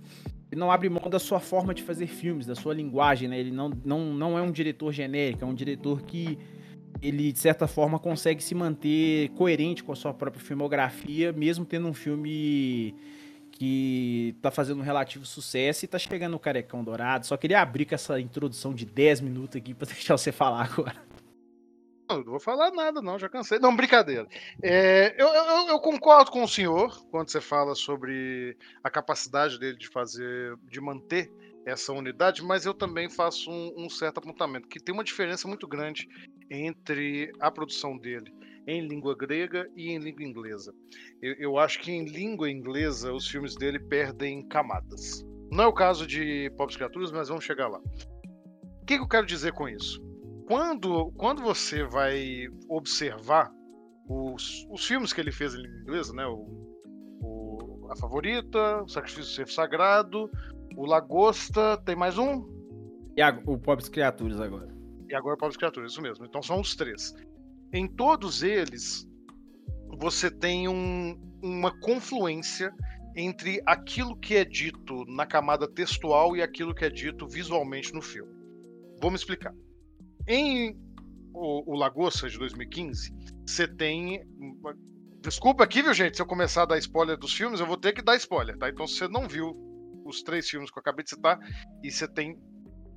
ele não abre mão da sua forma de fazer filmes, da sua linguagem, né? Ele não, não, não é um diretor genérico, é um diretor que ele de certa forma consegue se manter coerente com a sua própria filmografia, mesmo tendo um filme que tá fazendo um relativo sucesso e tá chegando no Carecão Dourado. Só queria abrir com essa introdução de 10 minutos aqui pra deixar você falar agora. Não, não vou falar nada, não, já cansei. Não, brincadeira. É, eu, eu, eu, concordo com o senhor quando você fala sobre a capacidade dele de fazer, de manter essa unidade, mas eu também faço um, um certo apontamento, que tem uma diferença muito grande entre a produção dele em língua grega e em língua inglesa. Eu, eu acho que em língua inglesa os filmes dele perdem camadas. Não é o caso de Pobres Criaturas, mas vamos chegar lá. O que, que eu quero dizer com isso? Quando, quando você vai observar os, os filmes que ele fez em língua inglesa, né? O, o, a Favorita, o Sacrifício do Ser Sagrado, o Lagosta, tem mais um? E a, o Pobres Criaturas agora. E agora Pobres Criaturas, isso mesmo. Então são os três. Em todos eles, você tem um, uma confluência entre aquilo que é dito na camada textual e aquilo que é dito visualmente no filme. Vou me explicar. Em o, o Lagosta de 2015, você tem. Desculpa aqui, viu, gente? Se eu começar a dar spoiler dos filmes, eu vou ter que dar spoiler, tá? Então, se você não viu os três filmes que eu acabei de citar e você tem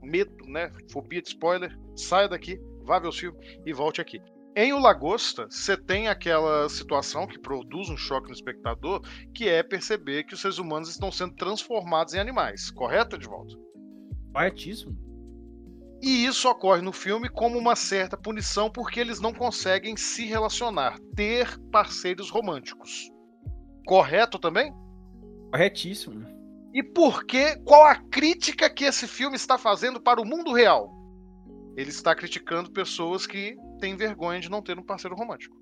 medo, né? Fobia de spoiler, saia daqui, vá ver os filmes e volte aqui. Em O Lagosta, você tem aquela situação que produz um choque no espectador, que é perceber que os seres humanos estão sendo transformados em animais. Correto, Edvaldo? Corretíssimo. E isso ocorre no filme como uma certa punição porque eles não conseguem se relacionar, ter parceiros românticos. Correto também? Corretíssimo. E por que? Qual a crítica que esse filme está fazendo para o mundo real? Ele está criticando pessoas que têm vergonha de não ter um parceiro romântico.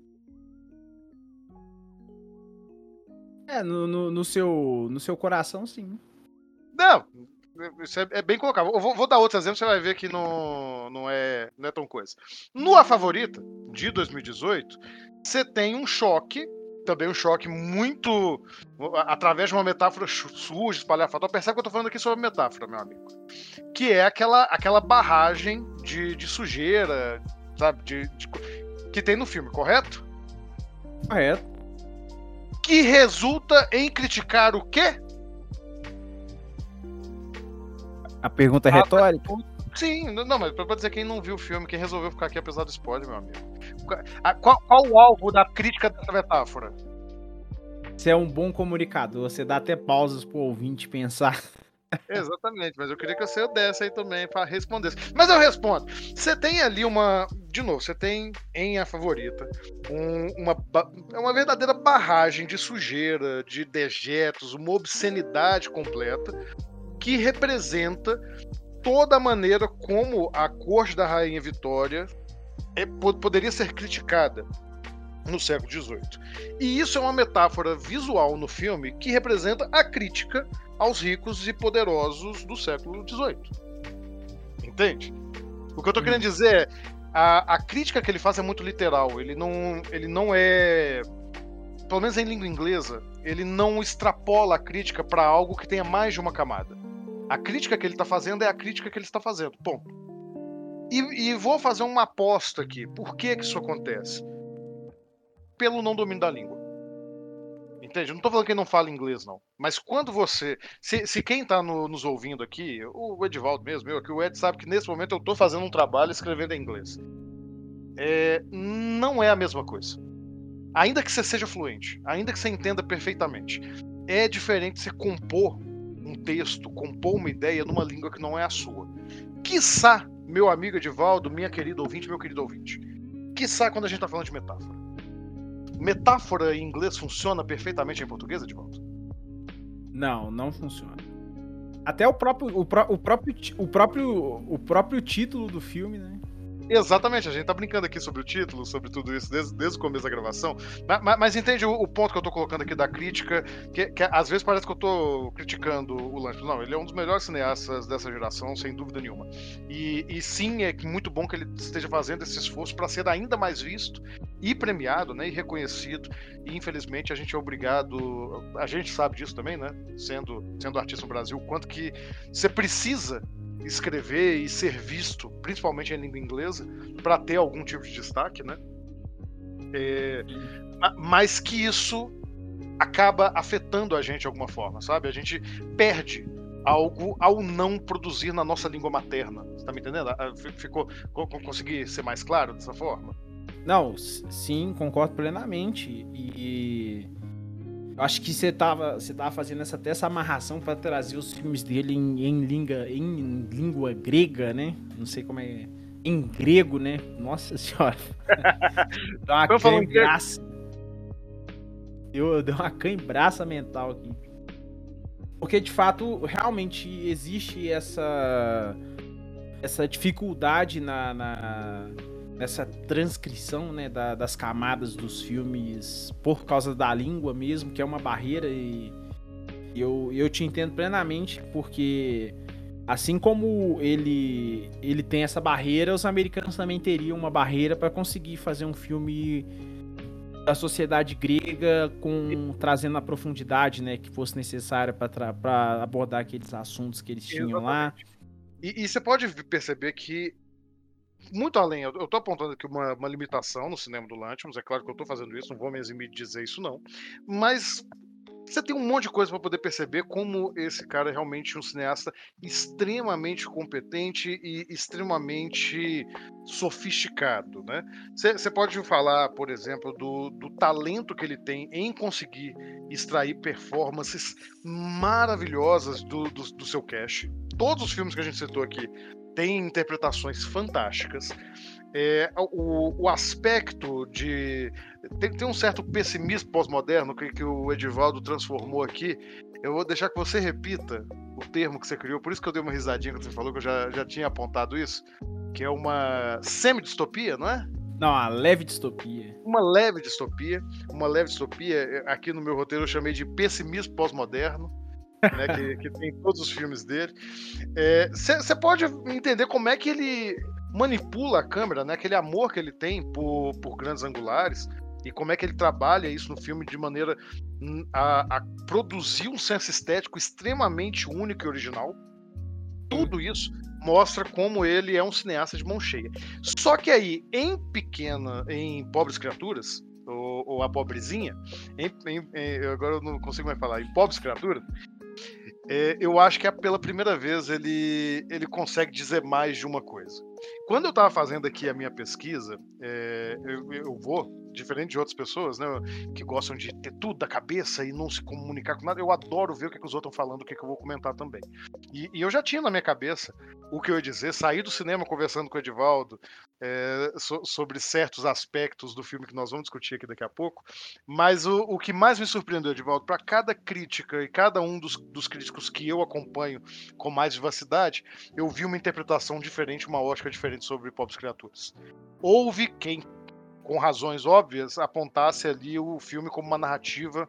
É, no, no, no seu, no seu coração, sim. Não, isso é, é bem colocado. Eu vou, vou, dar outros exemplos, você vai ver que não, não, é, não é tão coisa. No A Favorita, de 2018, você tem um choque também um choque muito. através de uma metáfora suja, espalhafatosa. Percebe que eu tô falando aqui sobre metáfora, meu amigo. Que é aquela, aquela barragem de, de sujeira, sabe? De, de, que tem no filme, correto? Correto. Que resulta em criticar o quê? A pergunta é retórica? Sim, não, mas pra dizer quem não viu o filme, quem resolveu ficar aqui apesar do spoiler, meu amigo. Qual, qual o alvo da crítica dessa metáfora? Você é um bom comunicador, você dá até pausas pro ouvinte pensar. Exatamente, mas eu queria que você desse aí também para responder. Mas eu respondo. Você tem ali uma. De novo, você tem em A Favorita um, uma, é uma verdadeira barragem de sujeira, de dejetos, uma obscenidade completa que representa toda a maneira como a corte da Rainha Vitória é, poderia ser criticada no século XVIII. E isso é uma metáfora visual no filme que representa a crítica aos ricos e poderosos do século XVIII. Entende? O que eu estou querendo dizer é a, a crítica que ele faz é muito literal. Ele não, ele não é. Pelo menos em língua inglesa, ele não extrapola a crítica para algo que tenha mais de uma camada. A crítica que ele está fazendo é a crítica que ele está fazendo. Ponto. E, e, vou fazer uma aposta aqui. Por que, que isso acontece? Pelo não domínio da língua. Entende? Não estou falando que não fala inglês, não. Mas quando você. Se, se quem está no, nos ouvindo aqui, o Edivaldo mesmo, eu aqui, o Ed sabe que nesse momento eu estou fazendo um trabalho escrevendo em inglês. É, não é a mesma coisa. Ainda que você seja fluente, ainda que você entenda perfeitamente, é diferente você compor um texto, compor uma ideia numa língua que não é a sua. Quiçá, meu amigo Edivaldo, minha querida ouvinte, meu querido ouvinte. Quiçá quando a gente está falando de metáfora. Metáfora em inglês funciona perfeitamente em português, Edvaldo? Não, não funciona. Até o próprio, o, o, próprio, o, próprio, o próprio título do filme, né? Exatamente, a gente tá brincando aqui sobre o título, sobre tudo isso, desde, desde o começo da gravação. Mas, mas, entende o, o, ponto que eu tô colocando aqui da crítica, que, que, às vezes parece que eu tô criticando o Lange. Não, ele é um dos melhores cineastas dessa geração, sem dúvida nenhuma. E, e sim, é muito bom que ele esteja fazendo esse esforço para ser ainda mais visto e premiado, né, e reconhecido. E infelizmente a gente é obrigado, a gente sabe disso também, né, sendo, sendo artista no Brasil, quanto que você precisa escrever e ser visto, principalmente em língua inglesa, para ter algum tipo de destaque, né? É, mas que isso acaba afetando a gente de alguma forma, sabe? A gente perde algo ao não produzir na nossa língua materna. Você tá me entendendo? Ah, ficou, consegui ser mais claro dessa forma? Não, sim, concordo plenamente. E eu acho que você tava, você tava fazendo essa, até essa amarração para trazer os filmes dele em, em, língua, em língua grega, né? Não sei como é. Em grego, né? Nossa senhora. Dá uma cambraça. Eu, dei uma cambraça mental aqui. Porque de fato, realmente existe essa essa dificuldade na, na nessa transcrição né, da, das camadas dos filmes por causa da língua mesmo, que é uma barreira e eu, eu te entendo plenamente porque assim como ele ele tem essa barreira, os americanos também teriam uma barreira para conseguir fazer um filme da sociedade grega com trazendo a profundidade né, que fosse necessária para abordar aqueles assuntos que eles tinham Exatamente. lá. E, e, você pode perceber que muito além, eu estou apontando aqui uma, uma, limitação no cinema do Lantimos, é claro que eu estou fazendo isso, não vou me eximir de dizer isso não, mas você tem um monte de coisa para poder perceber como esse cara é realmente um cineasta extremamente competente e extremamente sofisticado, né? Você pode falar, por exemplo, do, do talento que ele tem em conseguir extrair performances maravilhosas do, do, do seu cash. Todos os filmes que a gente citou aqui tem interpretações fantásticas. É, o, o, aspecto de. Tem, tem um certo pessimismo pós-moderno que, que o Edivaldo transformou aqui. Eu vou deixar que você repita o termo que você criou, por isso que eu dei uma risadinha quando você falou, que eu já, já tinha apontado isso, que é uma semi-distopia, não é? Não, uma leve distopia. Uma leve distopia. Uma leve distopia. Aqui no meu roteiro eu chamei de pessimismo pós-moderno né, que, que, tem todos os filmes dele. Você é, pode entender como é que ele manipula a câmera, né, aquele amor que ele tem por, por grandes angulares, e como é que ele trabalha isso no filme de maneira a, a produzir um senso estético extremamente único e original. Tudo isso mostra como ele é um cineasta de mão cheia. Só que aí, em pequena, em Pobres Criaturas, ou, ou a pobrezinha, em, em, em, agora eu não consigo mais falar, em Pobres Criaturas, é, eu acho que é pela primeira vez ele, ele consegue dizer mais de uma coisa. Quando eu estava fazendo aqui a minha pesquisa, é, eu, eu, vou, diferente de outras pessoas, né, que gostam de ter tudo da cabeça e não se comunicar com nada, eu adoro ver o que, que os outros estão falando, o que, que eu vou comentar também. E, e, eu já tinha na minha cabeça o que eu ia dizer, sair do cinema conversando com o Edivaldo, é, so, sobre certos aspectos do filme que nós vamos discutir aqui daqui a pouco. Mas o, o que mais me surpreendeu, Edivaldo, para cada crítica e cada um dos, dos, críticos que eu acompanho com mais vivacidade, eu vi uma interpretação diferente, uma ótica diferente sobre Pobres Criaturas. Houve quem, com razões óbvias, apontasse ali o filme como uma narrativa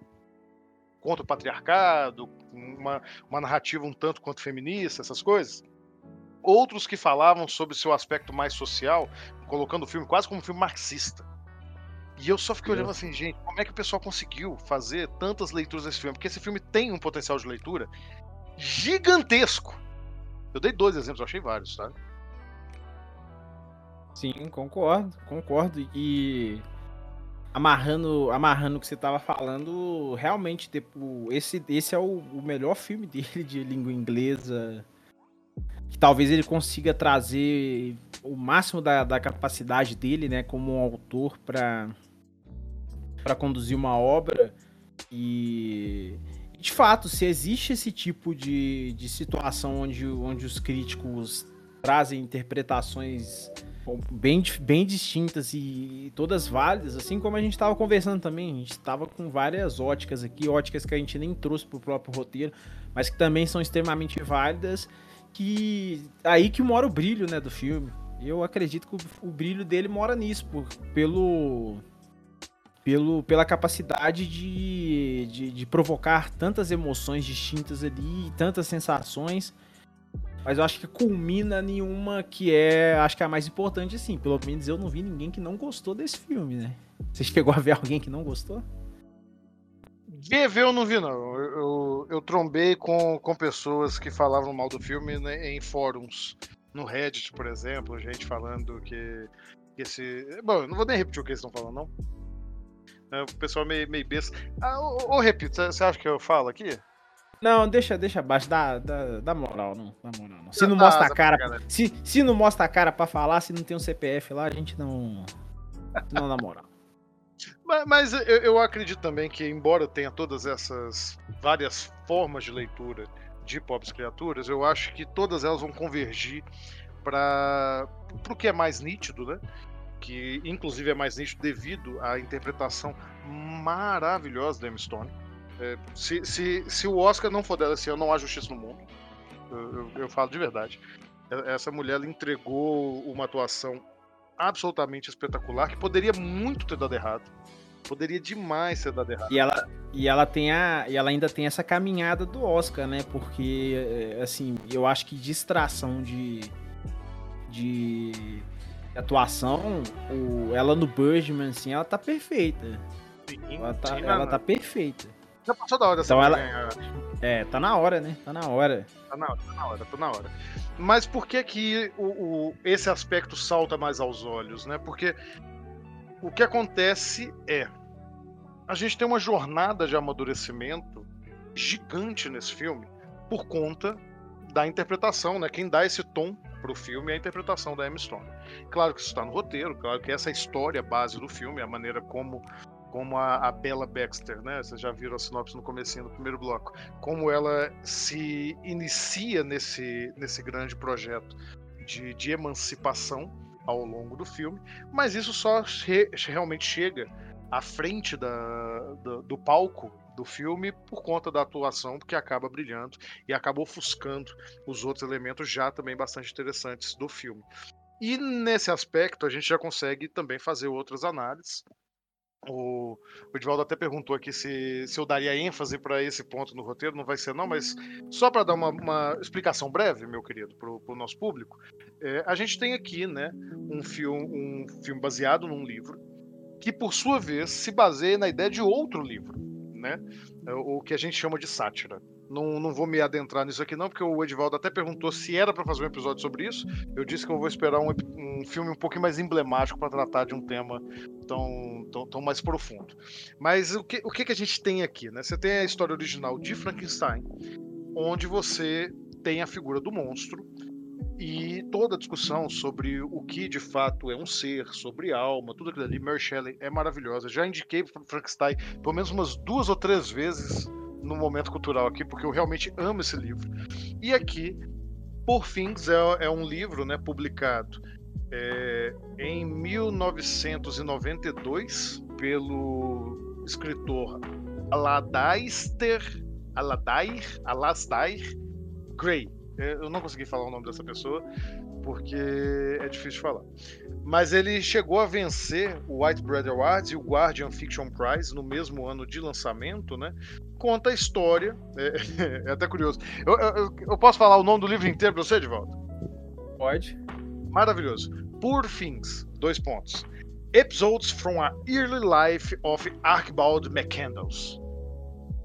contra o patriarcado, uma, uma narrativa um tanto quanto feminista, essas coisas outros que falavam sobre seu aspecto mais social, colocando o filme quase como um filme marxista. E eu só fiquei olhando assim, gente, como é que o pessoal conseguiu fazer tantas leituras desse filme? Porque esse filme tem um potencial de leitura gigantesco. Eu dei dois exemplos, eu achei vários, tá? Sim, concordo, concordo. E amarrando, amarrando o que você estava falando, realmente, tipo, esse, esse é o, o, melhor filme dele de língua inglesa. Que talvez ele consiga trazer o máximo da, da capacidade dele, né, como um autor para para conduzir uma obra e de fato, se existe esse tipo de, de situação onde, onde os críticos trazem interpretações bem, bem distintas e todas válidas, assim como a gente estava conversando também, a gente estava com várias óticas aqui, óticas que a gente nem trouxe para o próprio roteiro, mas que também são extremamente válidas, que aí que mora o brilho né, do filme. Eu acredito que o, o brilho dele mora nisso, por, pelo pelo, pela capacidade de, de, de, provocar tantas emoções distintas ali, tantas sensações. Mas eu acho que culmina em uma que é, acho que é a mais importante, assim. Pelo menos eu não vi ninguém que não gostou desse filme, né? Você chegou a ver alguém que não gostou? Ver, ver eu não vi, não. Eu, eu, eu, trombei com, com pessoas que falavam mal do filme né, em fóruns. No Reddit, por exemplo, gente falando que, que esse. Bom, eu não vou nem repetir o que eles estão falando, não. É, o pessoal meio, meio besta. Ah, ou, ou repito, você acha que eu falo aqui? Não, deixa, deixa abaixo, dá, dá, dá moral, não. Dá moral, não. Se não mostra a cara. Se, se não mostra a cara pra falar, se não tem um CPF lá, a gente não. Não dá moral. mas, mas eu, eu, acredito também que, embora tenha todas essas várias formas de leitura de pobres criaturas, eu acho que todas elas vão convergir para o que é mais nítido, né? que inclusive é mais nítido devido à interpretação maravilhosa da Emma Stone. É, se, se, se o Oscar não for dela esse ano, não há justiça no mundo. Eu, eu, eu falo de verdade. Essa mulher ela entregou uma atuação absolutamente espetacular que poderia muito ter dado errado. Poderia demais ter dado errado. E ela, e ela tem a, e ela ainda tem essa caminhada do Oscar, né? Porque é, assim, eu acho que distração de de atuação, o, ela no Birdman, assim, ela tá perfeita. Sim, ela tá, sim, ela tá perfeita. Já passou da hora então ela ganhar. É, tá na hora, né? Tá na hora. Tá na hora, tá na hora, tá na hora. Mas por que que o, o, esse aspecto salta mais aos olhos, né? Porque o que acontece é a gente tem uma jornada de amadurecimento gigante nesse filme por conta da interpretação, né? Quem dá esse tom pro filme é a interpretação da Emma Stone. Claro que isso está no roteiro, claro que essa é a história base do filme, a maneira como como a, a Bella Baxter, né? Vocês já viram a sinopse no comecinho do primeiro bloco, como ela se inicia nesse nesse grande projeto de, de emancipação ao longo do filme, mas isso só re, realmente chega à frente da, do, do palco do filme por conta da atuação, que acaba brilhando e acaba ofuscando os outros elementos já também bastante interessantes do filme. E nesse aspecto a gente já consegue também fazer outras análises. O, o Edvaldo até perguntou aqui se, se eu daria ênfase para esse ponto no roteiro, não vai ser não, mas só para dar uma, uma, explicação breve, meu querido, para o nosso público, é, a gente tem aqui né, um, filme, um filme baseado num livro, que por sua vez se baseia na ideia de outro livro né? É o que a gente chama de sátira. Não, não vou me adentrar nisso aqui não, porque o Edivaldo até perguntou se era para fazer um episódio sobre isso. Eu disse que eu vou esperar um, um filme um pouquinho mais emblemático para tratar de um tema tão, tão, tão, mais profundo. Mas o que, o que, que a gente tem aqui? Né? Você tem a história original de Frankenstein, onde você tem a figura do monstro, e toda a discussão sobre o que de fato é um ser, sobre alma, tudo aquilo ali, Mary Shelley é maravilhosa. Já indiquei para Frankenstein pelo menos umas duas ou três vezes no momento cultural aqui, porque eu realmente amo esse livro. E aqui, por fim, é, é um livro né, publicado é, em 1992 pelo escritor Aladaister, Aladair, Alasdair Gray. É, eu não consegui falar o nome dessa pessoa porque é difícil de falar. Mas ele chegou a vencer o White Bread Awards e o Guardian Fiction Prize no mesmo ano de lançamento, né? Conta a história. É, é até curioso. Eu, eu, eu, posso falar o nome do livro inteiro para você, de volta? Pode. Maravilhoso. Por fins, dois pontos. Episodes from a Early Life of Archibald McCandles.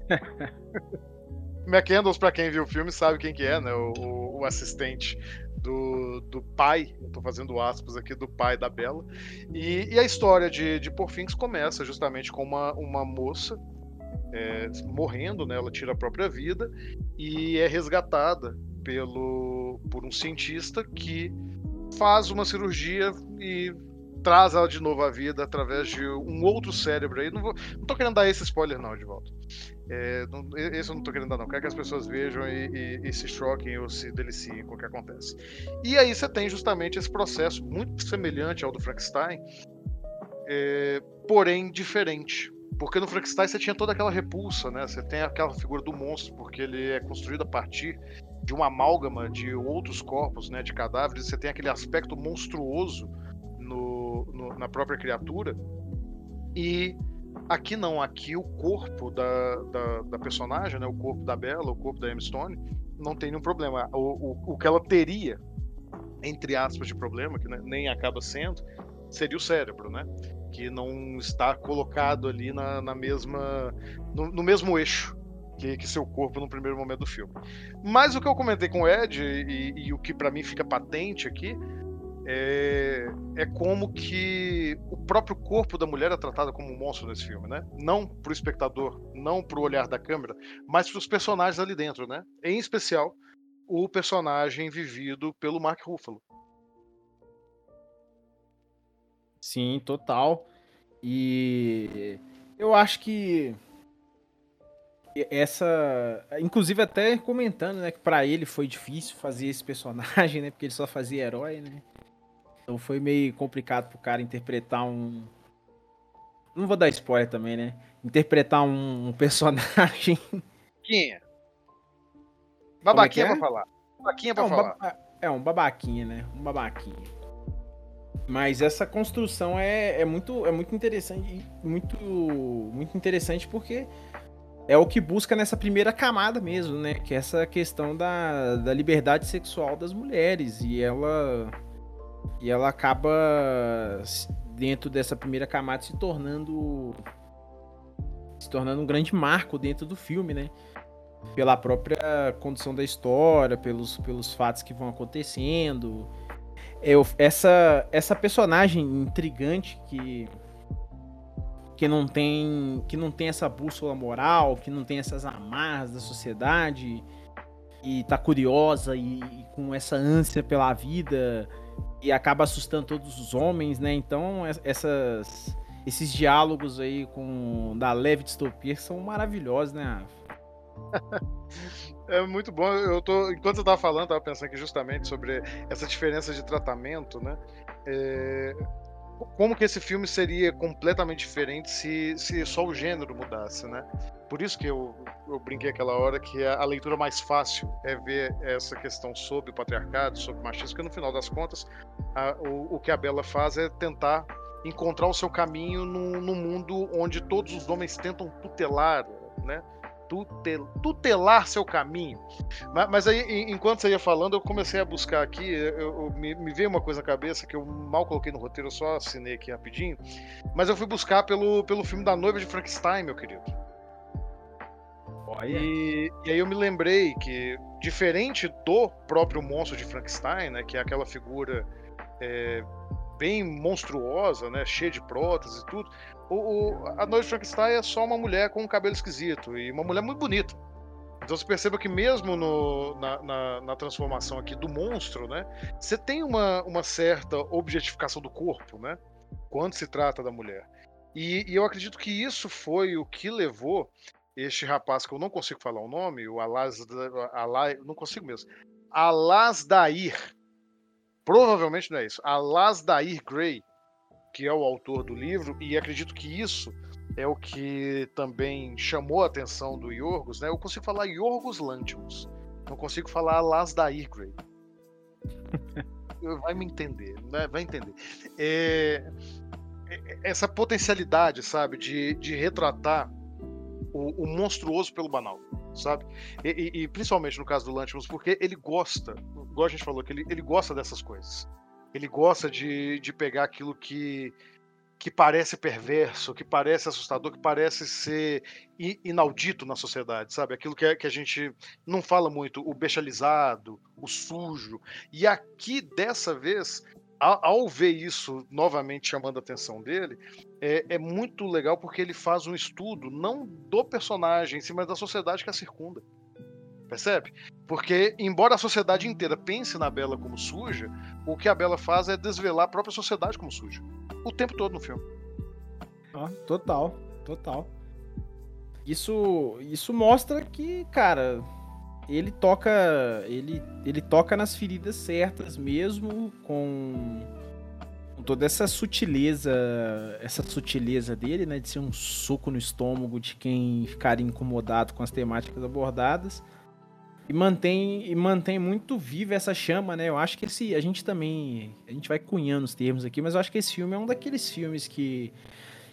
McCandles, para quem viu o filme, sabe quem que é, né? O, o, assistente do, do pai, tô fazendo aspas aqui, do pai da Bela. E, e a história de, de Porfins começa justamente com uma, uma moça é, morrendo, né? Ela tira a própria vida e é resgatada pelo, por um cientista que faz uma cirurgia e traz ela de novo à vida através de um outro cérebro aí. Não, vou, não tô querendo dar esse spoiler, não, de volta. É, não, esse eu não tô querendo dar, não. Quero que as pessoas vejam e, e, e, se choquem ou se deliciem com o que acontece. E aí você tem justamente esse processo muito semelhante ao do Frankenstein, é, porém diferente. Porque no Frankenstein você tinha toda aquela repulsa, né? Você tem aquela figura do monstro, porque ele é construído a partir de uma amálgama de outros corpos, né? De cadáveres. Você tem aquele aspecto monstruoso no, no, na própria criatura. E aqui não, aqui o corpo da, da, da, personagem, né, o corpo da Bella, o corpo da Emma Stone, não tem nenhum problema. O, o, o que ela teria, entre aspas, de problema, que né, nem acaba sendo, seria o cérebro, né? Que não está colocado ali na, na mesma. No, no mesmo eixo que, que, seu corpo no primeiro momento do filme. Mas o que eu comentei com o Ed, e, e o que para mim fica patente aqui, é, é como que o próprio corpo da mulher é tratado como um monstro nesse filme, né? Não para o espectador, não para o olhar da câmera, mas para os personagens ali dentro, né? Em especial, o personagem vivido pelo Mark Ruffalo. Sim, total. E eu acho que essa, inclusive até comentando, né, que para ele foi difícil fazer esse personagem, né, porque ele só fazia herói, né? Então foi meio complicado pro cara interpretar um. Não vou dar spoiler também, né? Interpretar um, um personagem. Babaquinha. Babaquinha é, é? pra falar. Babaquinha pra é um falar. Ba... É, um babaquinha, né? Um babaquinha. Mas essa construção é, é, muito, é muito interessante. Muito, muito interessante porque é o que busca nessa primeira camada mesmo, né? Que é essa questão da, da liberdade sexual das mulheres. E ela e ela acaba, dentro dessa primeira camada, se tornando. se tornando um grande marco dentro do filme, né? Pela própria condição da história, pelos, pelos fatos que vão acontecendo. Eu, essa, essa personagem intrigante que que não tem que não tem essa bússola moral, que não tem essas amarras da sociedade e tá curiosa e, e com essa ânsia pela vida, e acaba assustando todos os homens, né? Então, essas, esses diálogos aí com da leve distopia são maravilhosos, né? É muito bom. Eu tô, enquanto eu tava falando, tava pensando aqui justamente sobre essa diferença de tratamento, né? É, como que esse filme seria completamente diferente se, se só o gênero mudasse, né? Por isso que eu, eu brinquei aquela hora que a, a leitura mais fácil é ver essa questão sobre o patriarcado, sobre o machismo, porque no final das contas a, o, o que a Bela faz é tentar encontrar o seu caminho num, num mundo onde todos os homens tentam tutelar, né? Tutel, tutelar seu caminho. Mas, mas, aí, enquanto você ia falando, eu comecei a buscar aqui, eu, eu, me, me, veio uma coisa na cabeça que eu mal coloquei no roteiro, eu só assinei aqui rapidinho. Mas eu fui buscar pelo, pelo filme da noiva de Frankenstein, meu querido. E, e, aí eu me lembrei que, diferente do próprio monstro de Frankenstein, né, que é aquela figura é, bem monstruosa, né, cheia de próteses e tudo, o, o, a Noite Frankenstein é só uma mulher com um cabelo esquisito e uma mulher muito bonita. Então você perceba que mesmo no, na, na, na, transformação aqui do monstro, né, você tem uma, uma certa objetificação do corpo, né, quando se trata da mulher. E, e eu acredito que isso foi o que levou este rapaz que eu não consigo falar o nome, o Alaz, Alaz não consigo mesmo, Alasdair, provavelmente não é isso, Alasdair Gray, que é o autor do livro, e acredito que isso é o que também chamou a atenção do Yorgos, né? Eu consigo falar Yorgos Lantimos, não consigo falar Alasdair Gray. Vai me entender, né? vai entender. É, é, essa potencialidade, sabe, de, de retratar o, o, monstruoso pelo banal, sabe? E, e, e, principalmente no caso do Lantimos, porque ele gosta, igual a gente falou, que ele, ele gosta dessas coisas. Ele gosta de, de pegar aquilo que, que parece perverso, que parece assustador, que parece ser inaudito na sociedade, sabe? Aquilo que, é, que a gente não fala muito, o bestializado, o sujo. E aqui, dessa vez, ao, ver isso novamente chamando a atenção dele, é, é, muito legal porque ele faz um estudo não do personagem, mas da sociedade que a circunda. Percebe? Porque, embora a sociedade inteira pense na Bela como suja, o que a Bela faz é desvelar a própria sociedade como suja. O tempo todo no filme. Ah, total, total. Isso, isso mostra que, cara, ele toca ele, ele toca nas feridas certas mesmo com, com, toda essa sutileza essa sutileza dele né de ser um soco no estômago de quem ficar incomodado com as temáticas abordadas e mantém e mantém muito viva essa chama né eu acho que esse a gente também a gente vai cunhando os termos aqui mas eu acho que esse filme é um daqueles filmes que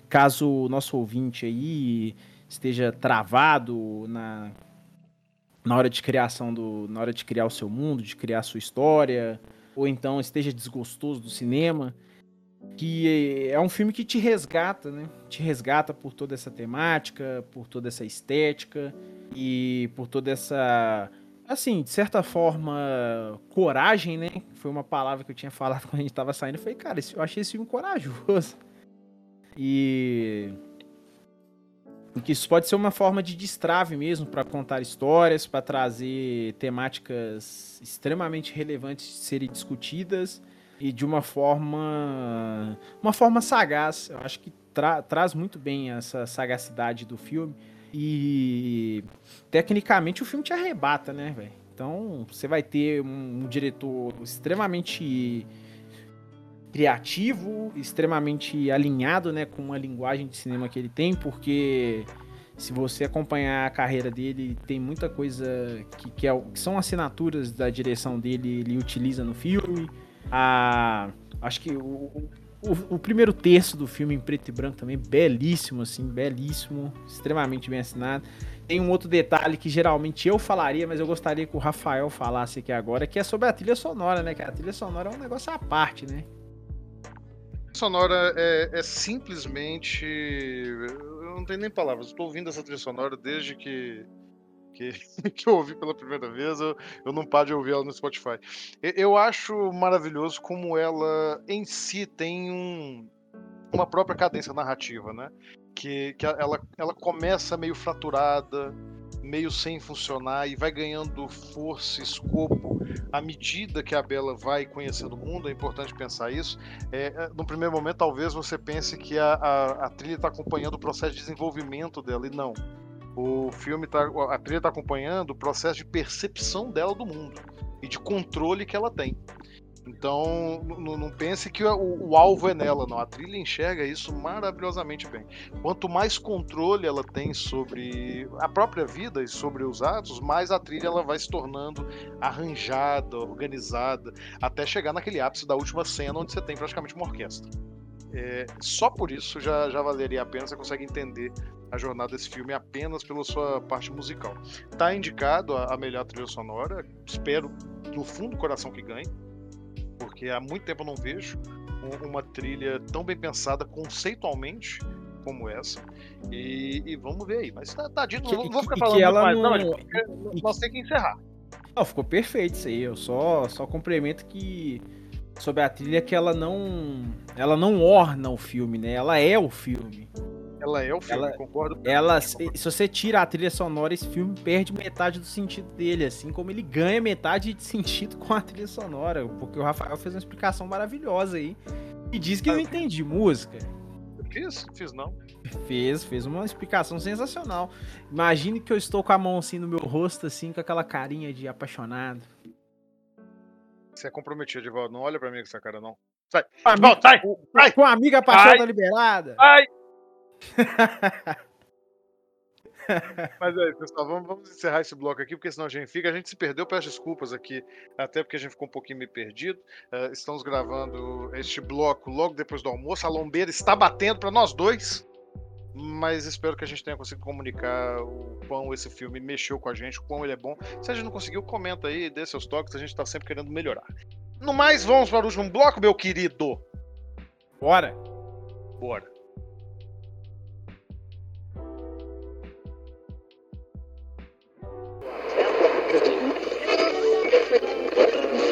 caso o nosso ouvinte aí esteja travado na na hora de criação do, na hora de criar o seu mundo, de criar a sua história, ou então esteja desgostoso do cinema, que é um filme que te resgata, né? Te resgata por toda essa temática, por toda essa estética e por toda essa assim, de certa forma, coragem, né? Foi uma palavra que eu tinha falado quando a gente tava saindo. Eu falei, cara, eu achei esse filme corajoso. E que isso pode ser uma forma de destrave mesmo para contar histórias, para trazer temáticas extremamente relevantes de serem discutidas e de uma forma uma forma sagaz. Eu acho que tra traz muito bem essa sagacidade do filme e tecnicamente o filme te arrebata, né, velho? Então, você vai ter um, um diretor extremamente criativo, extremamente alinhado, né, com a linguagem de cinema que ele tem, porque se você acompanhar a carreira dele, tem muita coisa que, que, é, que são assinaturas da direção dele, ele utiliza no filme. A, acho que o, o, primeiro terço do filme em preto e branco também, belíssimo, assim, belíssimo, extremamente bem assinado. Tem um outro detalhe que geralmente eu falaria, mas eu gostaria que o Rafael falasse aqui agora, que é sobre a trilha sonora, né? A trilha sonora é um negócio à parte, né? sonora é, é, simplesmente. Eu não tenho nem palavras. Estou ouvindo essa trilha sonora desde que, que, que, eu ouvi pela primeira vez. Eu, eu não paro de ouvir ela no Spotify. Eu, eu acho maravilhoso como ela em si tem um, uma própria cadência narrativa, né? Que, que ela, ela começa meio fraturada meio sem funcionar e vai ganhando força, escopo à medida que a Bela vai conhecendo o mundo. É importante pensar isso. É, é no primeiro momento, talvez você pense que a, a, a trilha está acompanhando o processo de desenvolvimento dela, e não. O filme tá, a trilha está acompanhando o processo de percepção dela do mundo e de controle que ela tem. Então, não pense que o, o, alvo é nela, não. A trilha enxerga isso maravilhosamente bem. Quanto mais controle ela tem sobre a própria vida e sobre os atos, mais a trilha ela vai se tornando arranjada, organizada, até chegar naquele ápice da última cena, onde você tem praticamente uma orquestra. É, só por isso já, já valeria a pena, você consegue entender a jornada desse filme apenas pela sua parte musical. Tá indicado a, a melhor trilha sonora, espero do fundo do coração que ganhe porque há muito tempo eu não vejo uma trilha tão bem pensada conceitualmente como essa. E, e vamos ver aí. Mas tá, tá dito, que, não vou ficar falando ela mais, não, não nós temos que encerrar. Não, ficou perfeito isso aí. Eu só, só complemento que sobre a trilha que ela não ela não orna o filme, né? Ela é o filme. Ela é o filme, ela, concordo. Ela, se, se você tira a trilha sonora, esse filme perde metade do sentido dele, assim como ele ganha metade de sentido com a trilha sonora, porque o Rafael fez uma explicação maravilhosa aí e disse que eu não entendi música. Fiz? Fiz não. Fez, fez uma explicação sensacional. Imagine que eu estou com a mão assim no meu rosto, assim, com aquela carinha de apaixonado. Você é comprometido, Edivaldo. Não olha pra mim com essa cara, não. Sai! Edivaldo, sai! sai! Com a amiga apaixonada liberada. Ai! Mas é, pessoal, vamos, vamos, encerrar esse bloco aqui, porque senão a gente fica. A gente se perdeu, peço desculpas aqui, até porque a gente ficou um pouquinho meio perdido. Uh, estamos gravando este bloco logo depois do almoço. A lombeira está batendo para nós dois. mas espero que a gente tenha conseguido comunicar o quão esse filme mexeu com a gente, o quão ele é bom. Se a gente não conseguiu, comenta aí, dê seus toques, a gente tá sempre querendo melhorar. No mais, vamos para o último bloco, meu querido. Bora! Bora.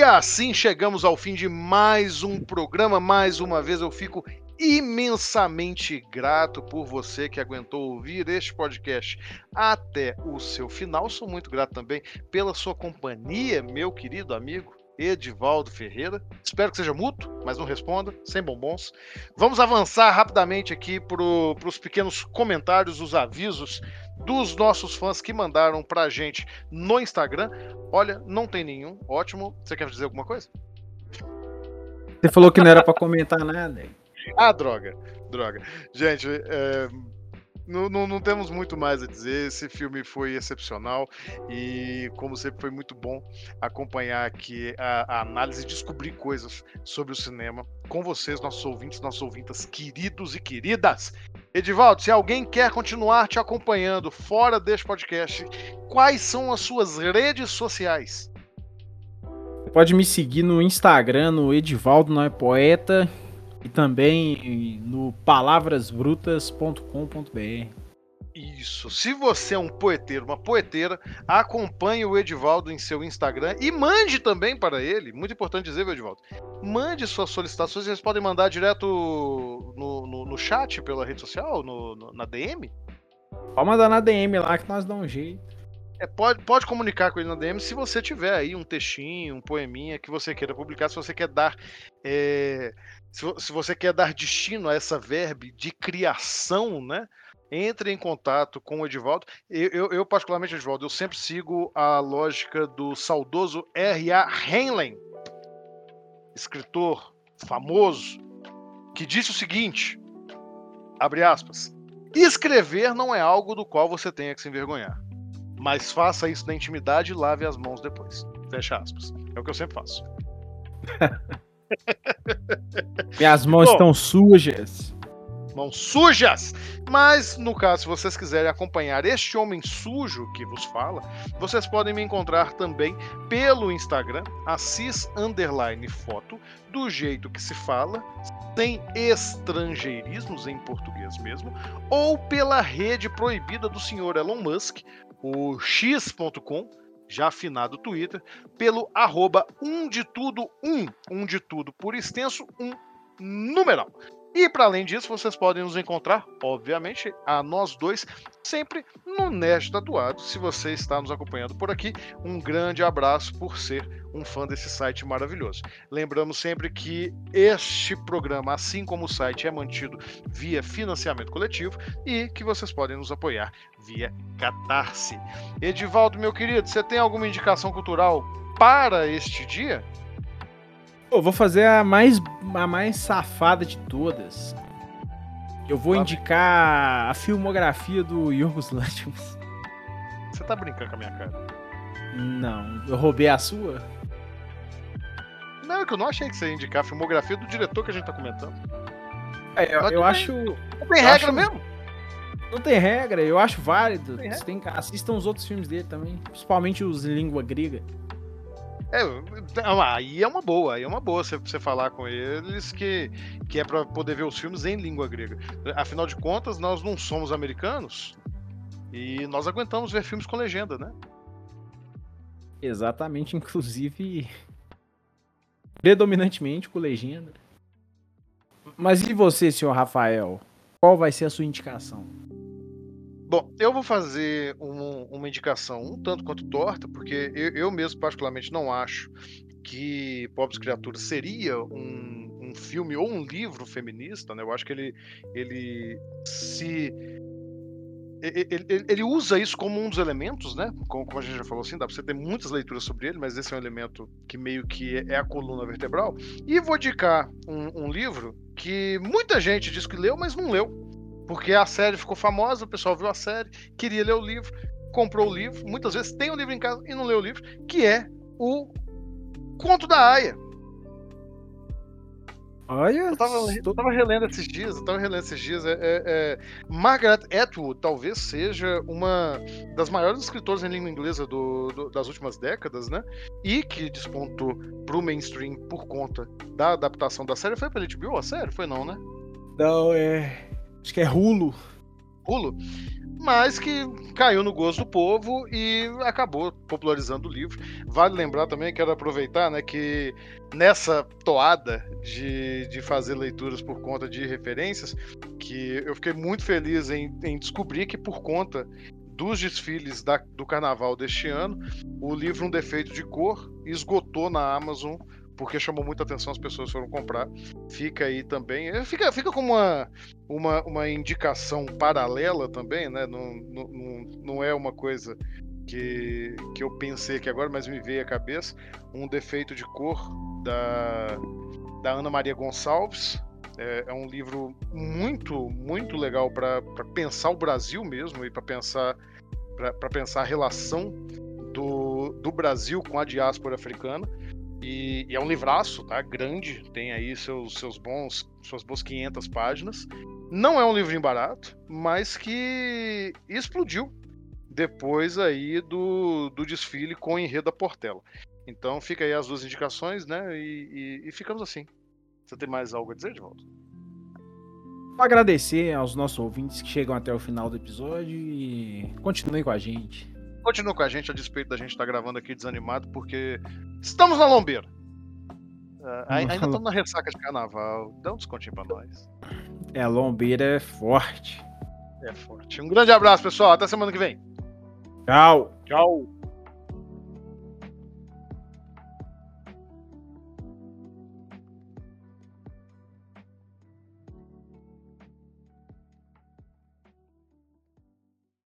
E assim chegamos ao fim de mais um programa. Mais uma vez eu fico imensamente grato por você que aguentou ouvir este podcast até o seu final. Sou muito grato também pela sua companhia, meu querido amigo Edivaldo Ferreira. Espero que seja mútuo, mas não responda, sem bombons. Vamos avançar rapidamente aqui para os pequenos comentários, os avisos dos nossos fãs que mandaram pra gente no Instagram. Olha, não tem nenhum. Ótimo. Você quer dizer alguma coisa? Você falou que não era pra comentar nada. Ah, droga. Droga. Gente, é, não, não, não, temos muito mais a dizer. Esse filme foi excepcional e, como sempre, foi muito bom acompanhar aqui a, a análise e descobrir coisas sobre o cinema com vocês, nossos ouvintes, nossos ouvintas queridos e queridas. Edivaldo, se alguém quer continuar te acompanhando fora deste podcast, quais são as suas redes sociais? Você pode me seguir no Instagram, no Edivaldo Não é Poeta e também no palavrasbrutas.com.br. Isso. Se você é um poeteiro, uma poeteira, acompanhe o Edivaldo em seu Instagram e mande também para ele. Muito importante dizer, Edivaldo. Mande suas solicitações. Vocês podem mandar direto no, no, no chat pela rede social, no, no, na DM. Pode mandar na DM lá que nós damos um jeito. É, pode, pode comunicar com ele na DM se você tiver aí um textinho, um poeminha que você queira publicar, se você quer dar. É, se, se você quer dar destino a essa verbe de criação, né? Entre em contato com o Edivaldo. Eu, eu, eu, particularmente, Edivaldo, eu sempre sigo a lógica do saudoso R.A. Henley, escritor famoso, que disse o seguinte: abre aspas. Escrever não é algo do qual você tenha que se envergonhar. Mas faça isso na intimidade e lave as mãos depois. Fecha aspas. É o que eu sempre faço. Minhas mãos Bom, estão sujas. Mãos sujas! Mas, no caso, se vocês quiserem acompanhar este homem sujo que vos fala, vocês podem me encontrar também pelo Instagram, assis underline foto, do jeito que se fala, sem estrangeirismos em português mesmo, ou pela rede proibida do senhor Elon Musk, o x.com, já afinado Twitter, pelo arroba um de tudo um, um de tudo por extenso, um numeral. E para além disso, vocês podem nos encontrar, obviamente, a nós dois, sempre no Nerd Tatuado. Se você está nos acompanhando por aqui, um grande abraço por ser um fã desse site maravilhoso. Lembramos sempre que este programa, assim como o site, é mantido via financiamento coletivo e que vocês podem nos apoiar via Catarse. Edivaldo, meu querido, você tem alguma indicação cultural para este dia? Eu vou fazer a mais, a mais safada de todas. Eu vou tá indicar a filmografia do Yorgos Lanthimos. Você tá brincando com a minha cara? Não, eu roubei a sua? Não, é que eu não achei que você ia indicar a filmografia do diretor que a gente tá comentando. É, eu, eu acho. Não tem regra acho... mesmo? Não tem regra, eu acho válido. Tem tem, assistam os outros filmes dele também, principalmente os em língua grega. É, aí é uma boa, aí é uma boa você, você falar com eles que, que é para poder ver os filmes em língua grega. Afinal de contas, nós não somos americanos e nós aguentamos ver filmes com legenda, né? Exatamente, inclusive predominantemente com legenda. Mas e você, senhor Rafael? Qual vai ser a sua indicação? Bom, eu vou fazer um, uma indicação um tanto quanto torta, porque eu, eu, mesmo particularmente não acho que Pobres Criaturas seria um, um filme ou um livro feminista, né? Eu acho que ele, ele se ele, ele, ele, usa isso como um dos elementos, né? Como, como, a gente já falou assim, dá pra você ter muitas leituras sobre ele, mas esse é um elemento que meio que é, é a coluna vertebral. E vou indicar um, um livro que muita gente diz que leu, mas não leu porque a série ficou famosa, o pessoal viu a série, queria ler o livro, comprou o livro, muitas vezes tem o livro em casa e não lê o livro, que é o Conto da Aya. Olha, eu tava, eu tava relendo esses dias, eu tava relendo esses dias. É, é, é, Margaret Atwood talvez seja uma das maiores escritoras em língua inglesa do, do, das últimas décadas, né? E que despontou pro mainstream por conta da adaptação da série. Foi pra HBO a série? Foi não, né? Não, é. Acho que é Rulo. Rulo. Mas que caiu no gosto do povo e acabou popularizando o livro. Vale lembrar também, quero aproveitar, né, que nessa toada de, de fazer leituras por conta de referências, que eu fiquei muito feliz em, em descobrir que por conta dos desfiles da, do carnaval deste ano, o livro Um Defeito de Cor esgotou na Amazon porque chamou muita atenção, as pessoas foram comprar. Fica aí também. É, fica, fica como uma, uma, uma indicação paralela também, né? Não, não, não é uma coisa que, que eu pensei aqui agora, mas me veio à cabeça. Um defeito de cor da, da Ana Maria Gonçalves. É, é um livro muito, muito legal para pensar o Brasil mesmo e para pensar, para pensar a relação do, do Brasil com a diáspora africana. E, e, é um livraço, tá? Grande, tem aí seus, seus bons, suas boas 500 páginas. Não é um livrinho barato, mas que explodiu depois aí do, do desfile com o enredo da Portela. Então fica aí as duas indicações, né? E, e, e ficamos assim. Você tem mais algo a dizer, de volta? Agradecer aos nossos ouvintes que chegam até o final do episódio e continuem com a gente. Continua com a gente, a despeito da gente estar tá gravando aqui desanimado, porque estamos na lombeira. Uh, ainda estamos na ressaca de carnaval. Dá um descontinho pra nós. É, a lombeira é forte. É forte. Um grande abraço, pessoal. Até semana que vem. Tchau. Tchau.